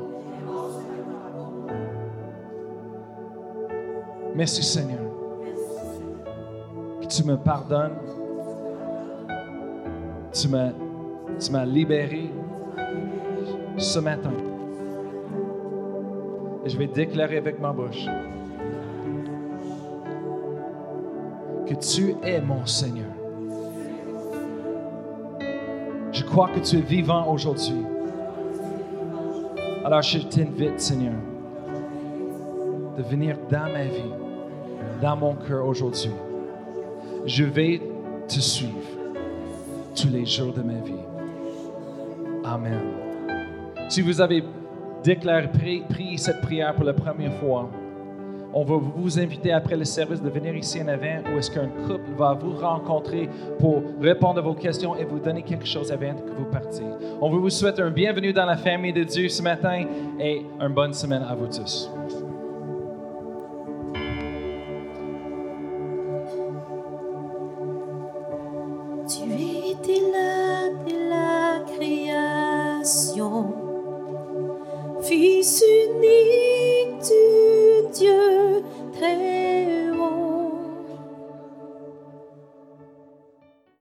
Merci Seigneur. Que tu me pardonnes. Tu m'as, tu m'as libéré ce matin. Et je vais déclarer avec ma bouche que tu es mon Seigneur. Je crois que tu es vivant aujourd'hui. Alors je t'invite, Seigneur, de venir dans ma vie, dans mon cœur aujourd'hui. Je vais te suivre tous les jours de ma vie. Amen. Si vous avez déclaré, prié cette prière pour la première fois, on va vous inviter après le service de venir ici en avant où est-ce qu'un couple va vous rencontrer pour répondre à vos questions et vous donner quelque chose avant que vous partiez. On vous souhaiter un bienvenue dans la famille de Dieu ce matin et une bonne semaine à vous tous.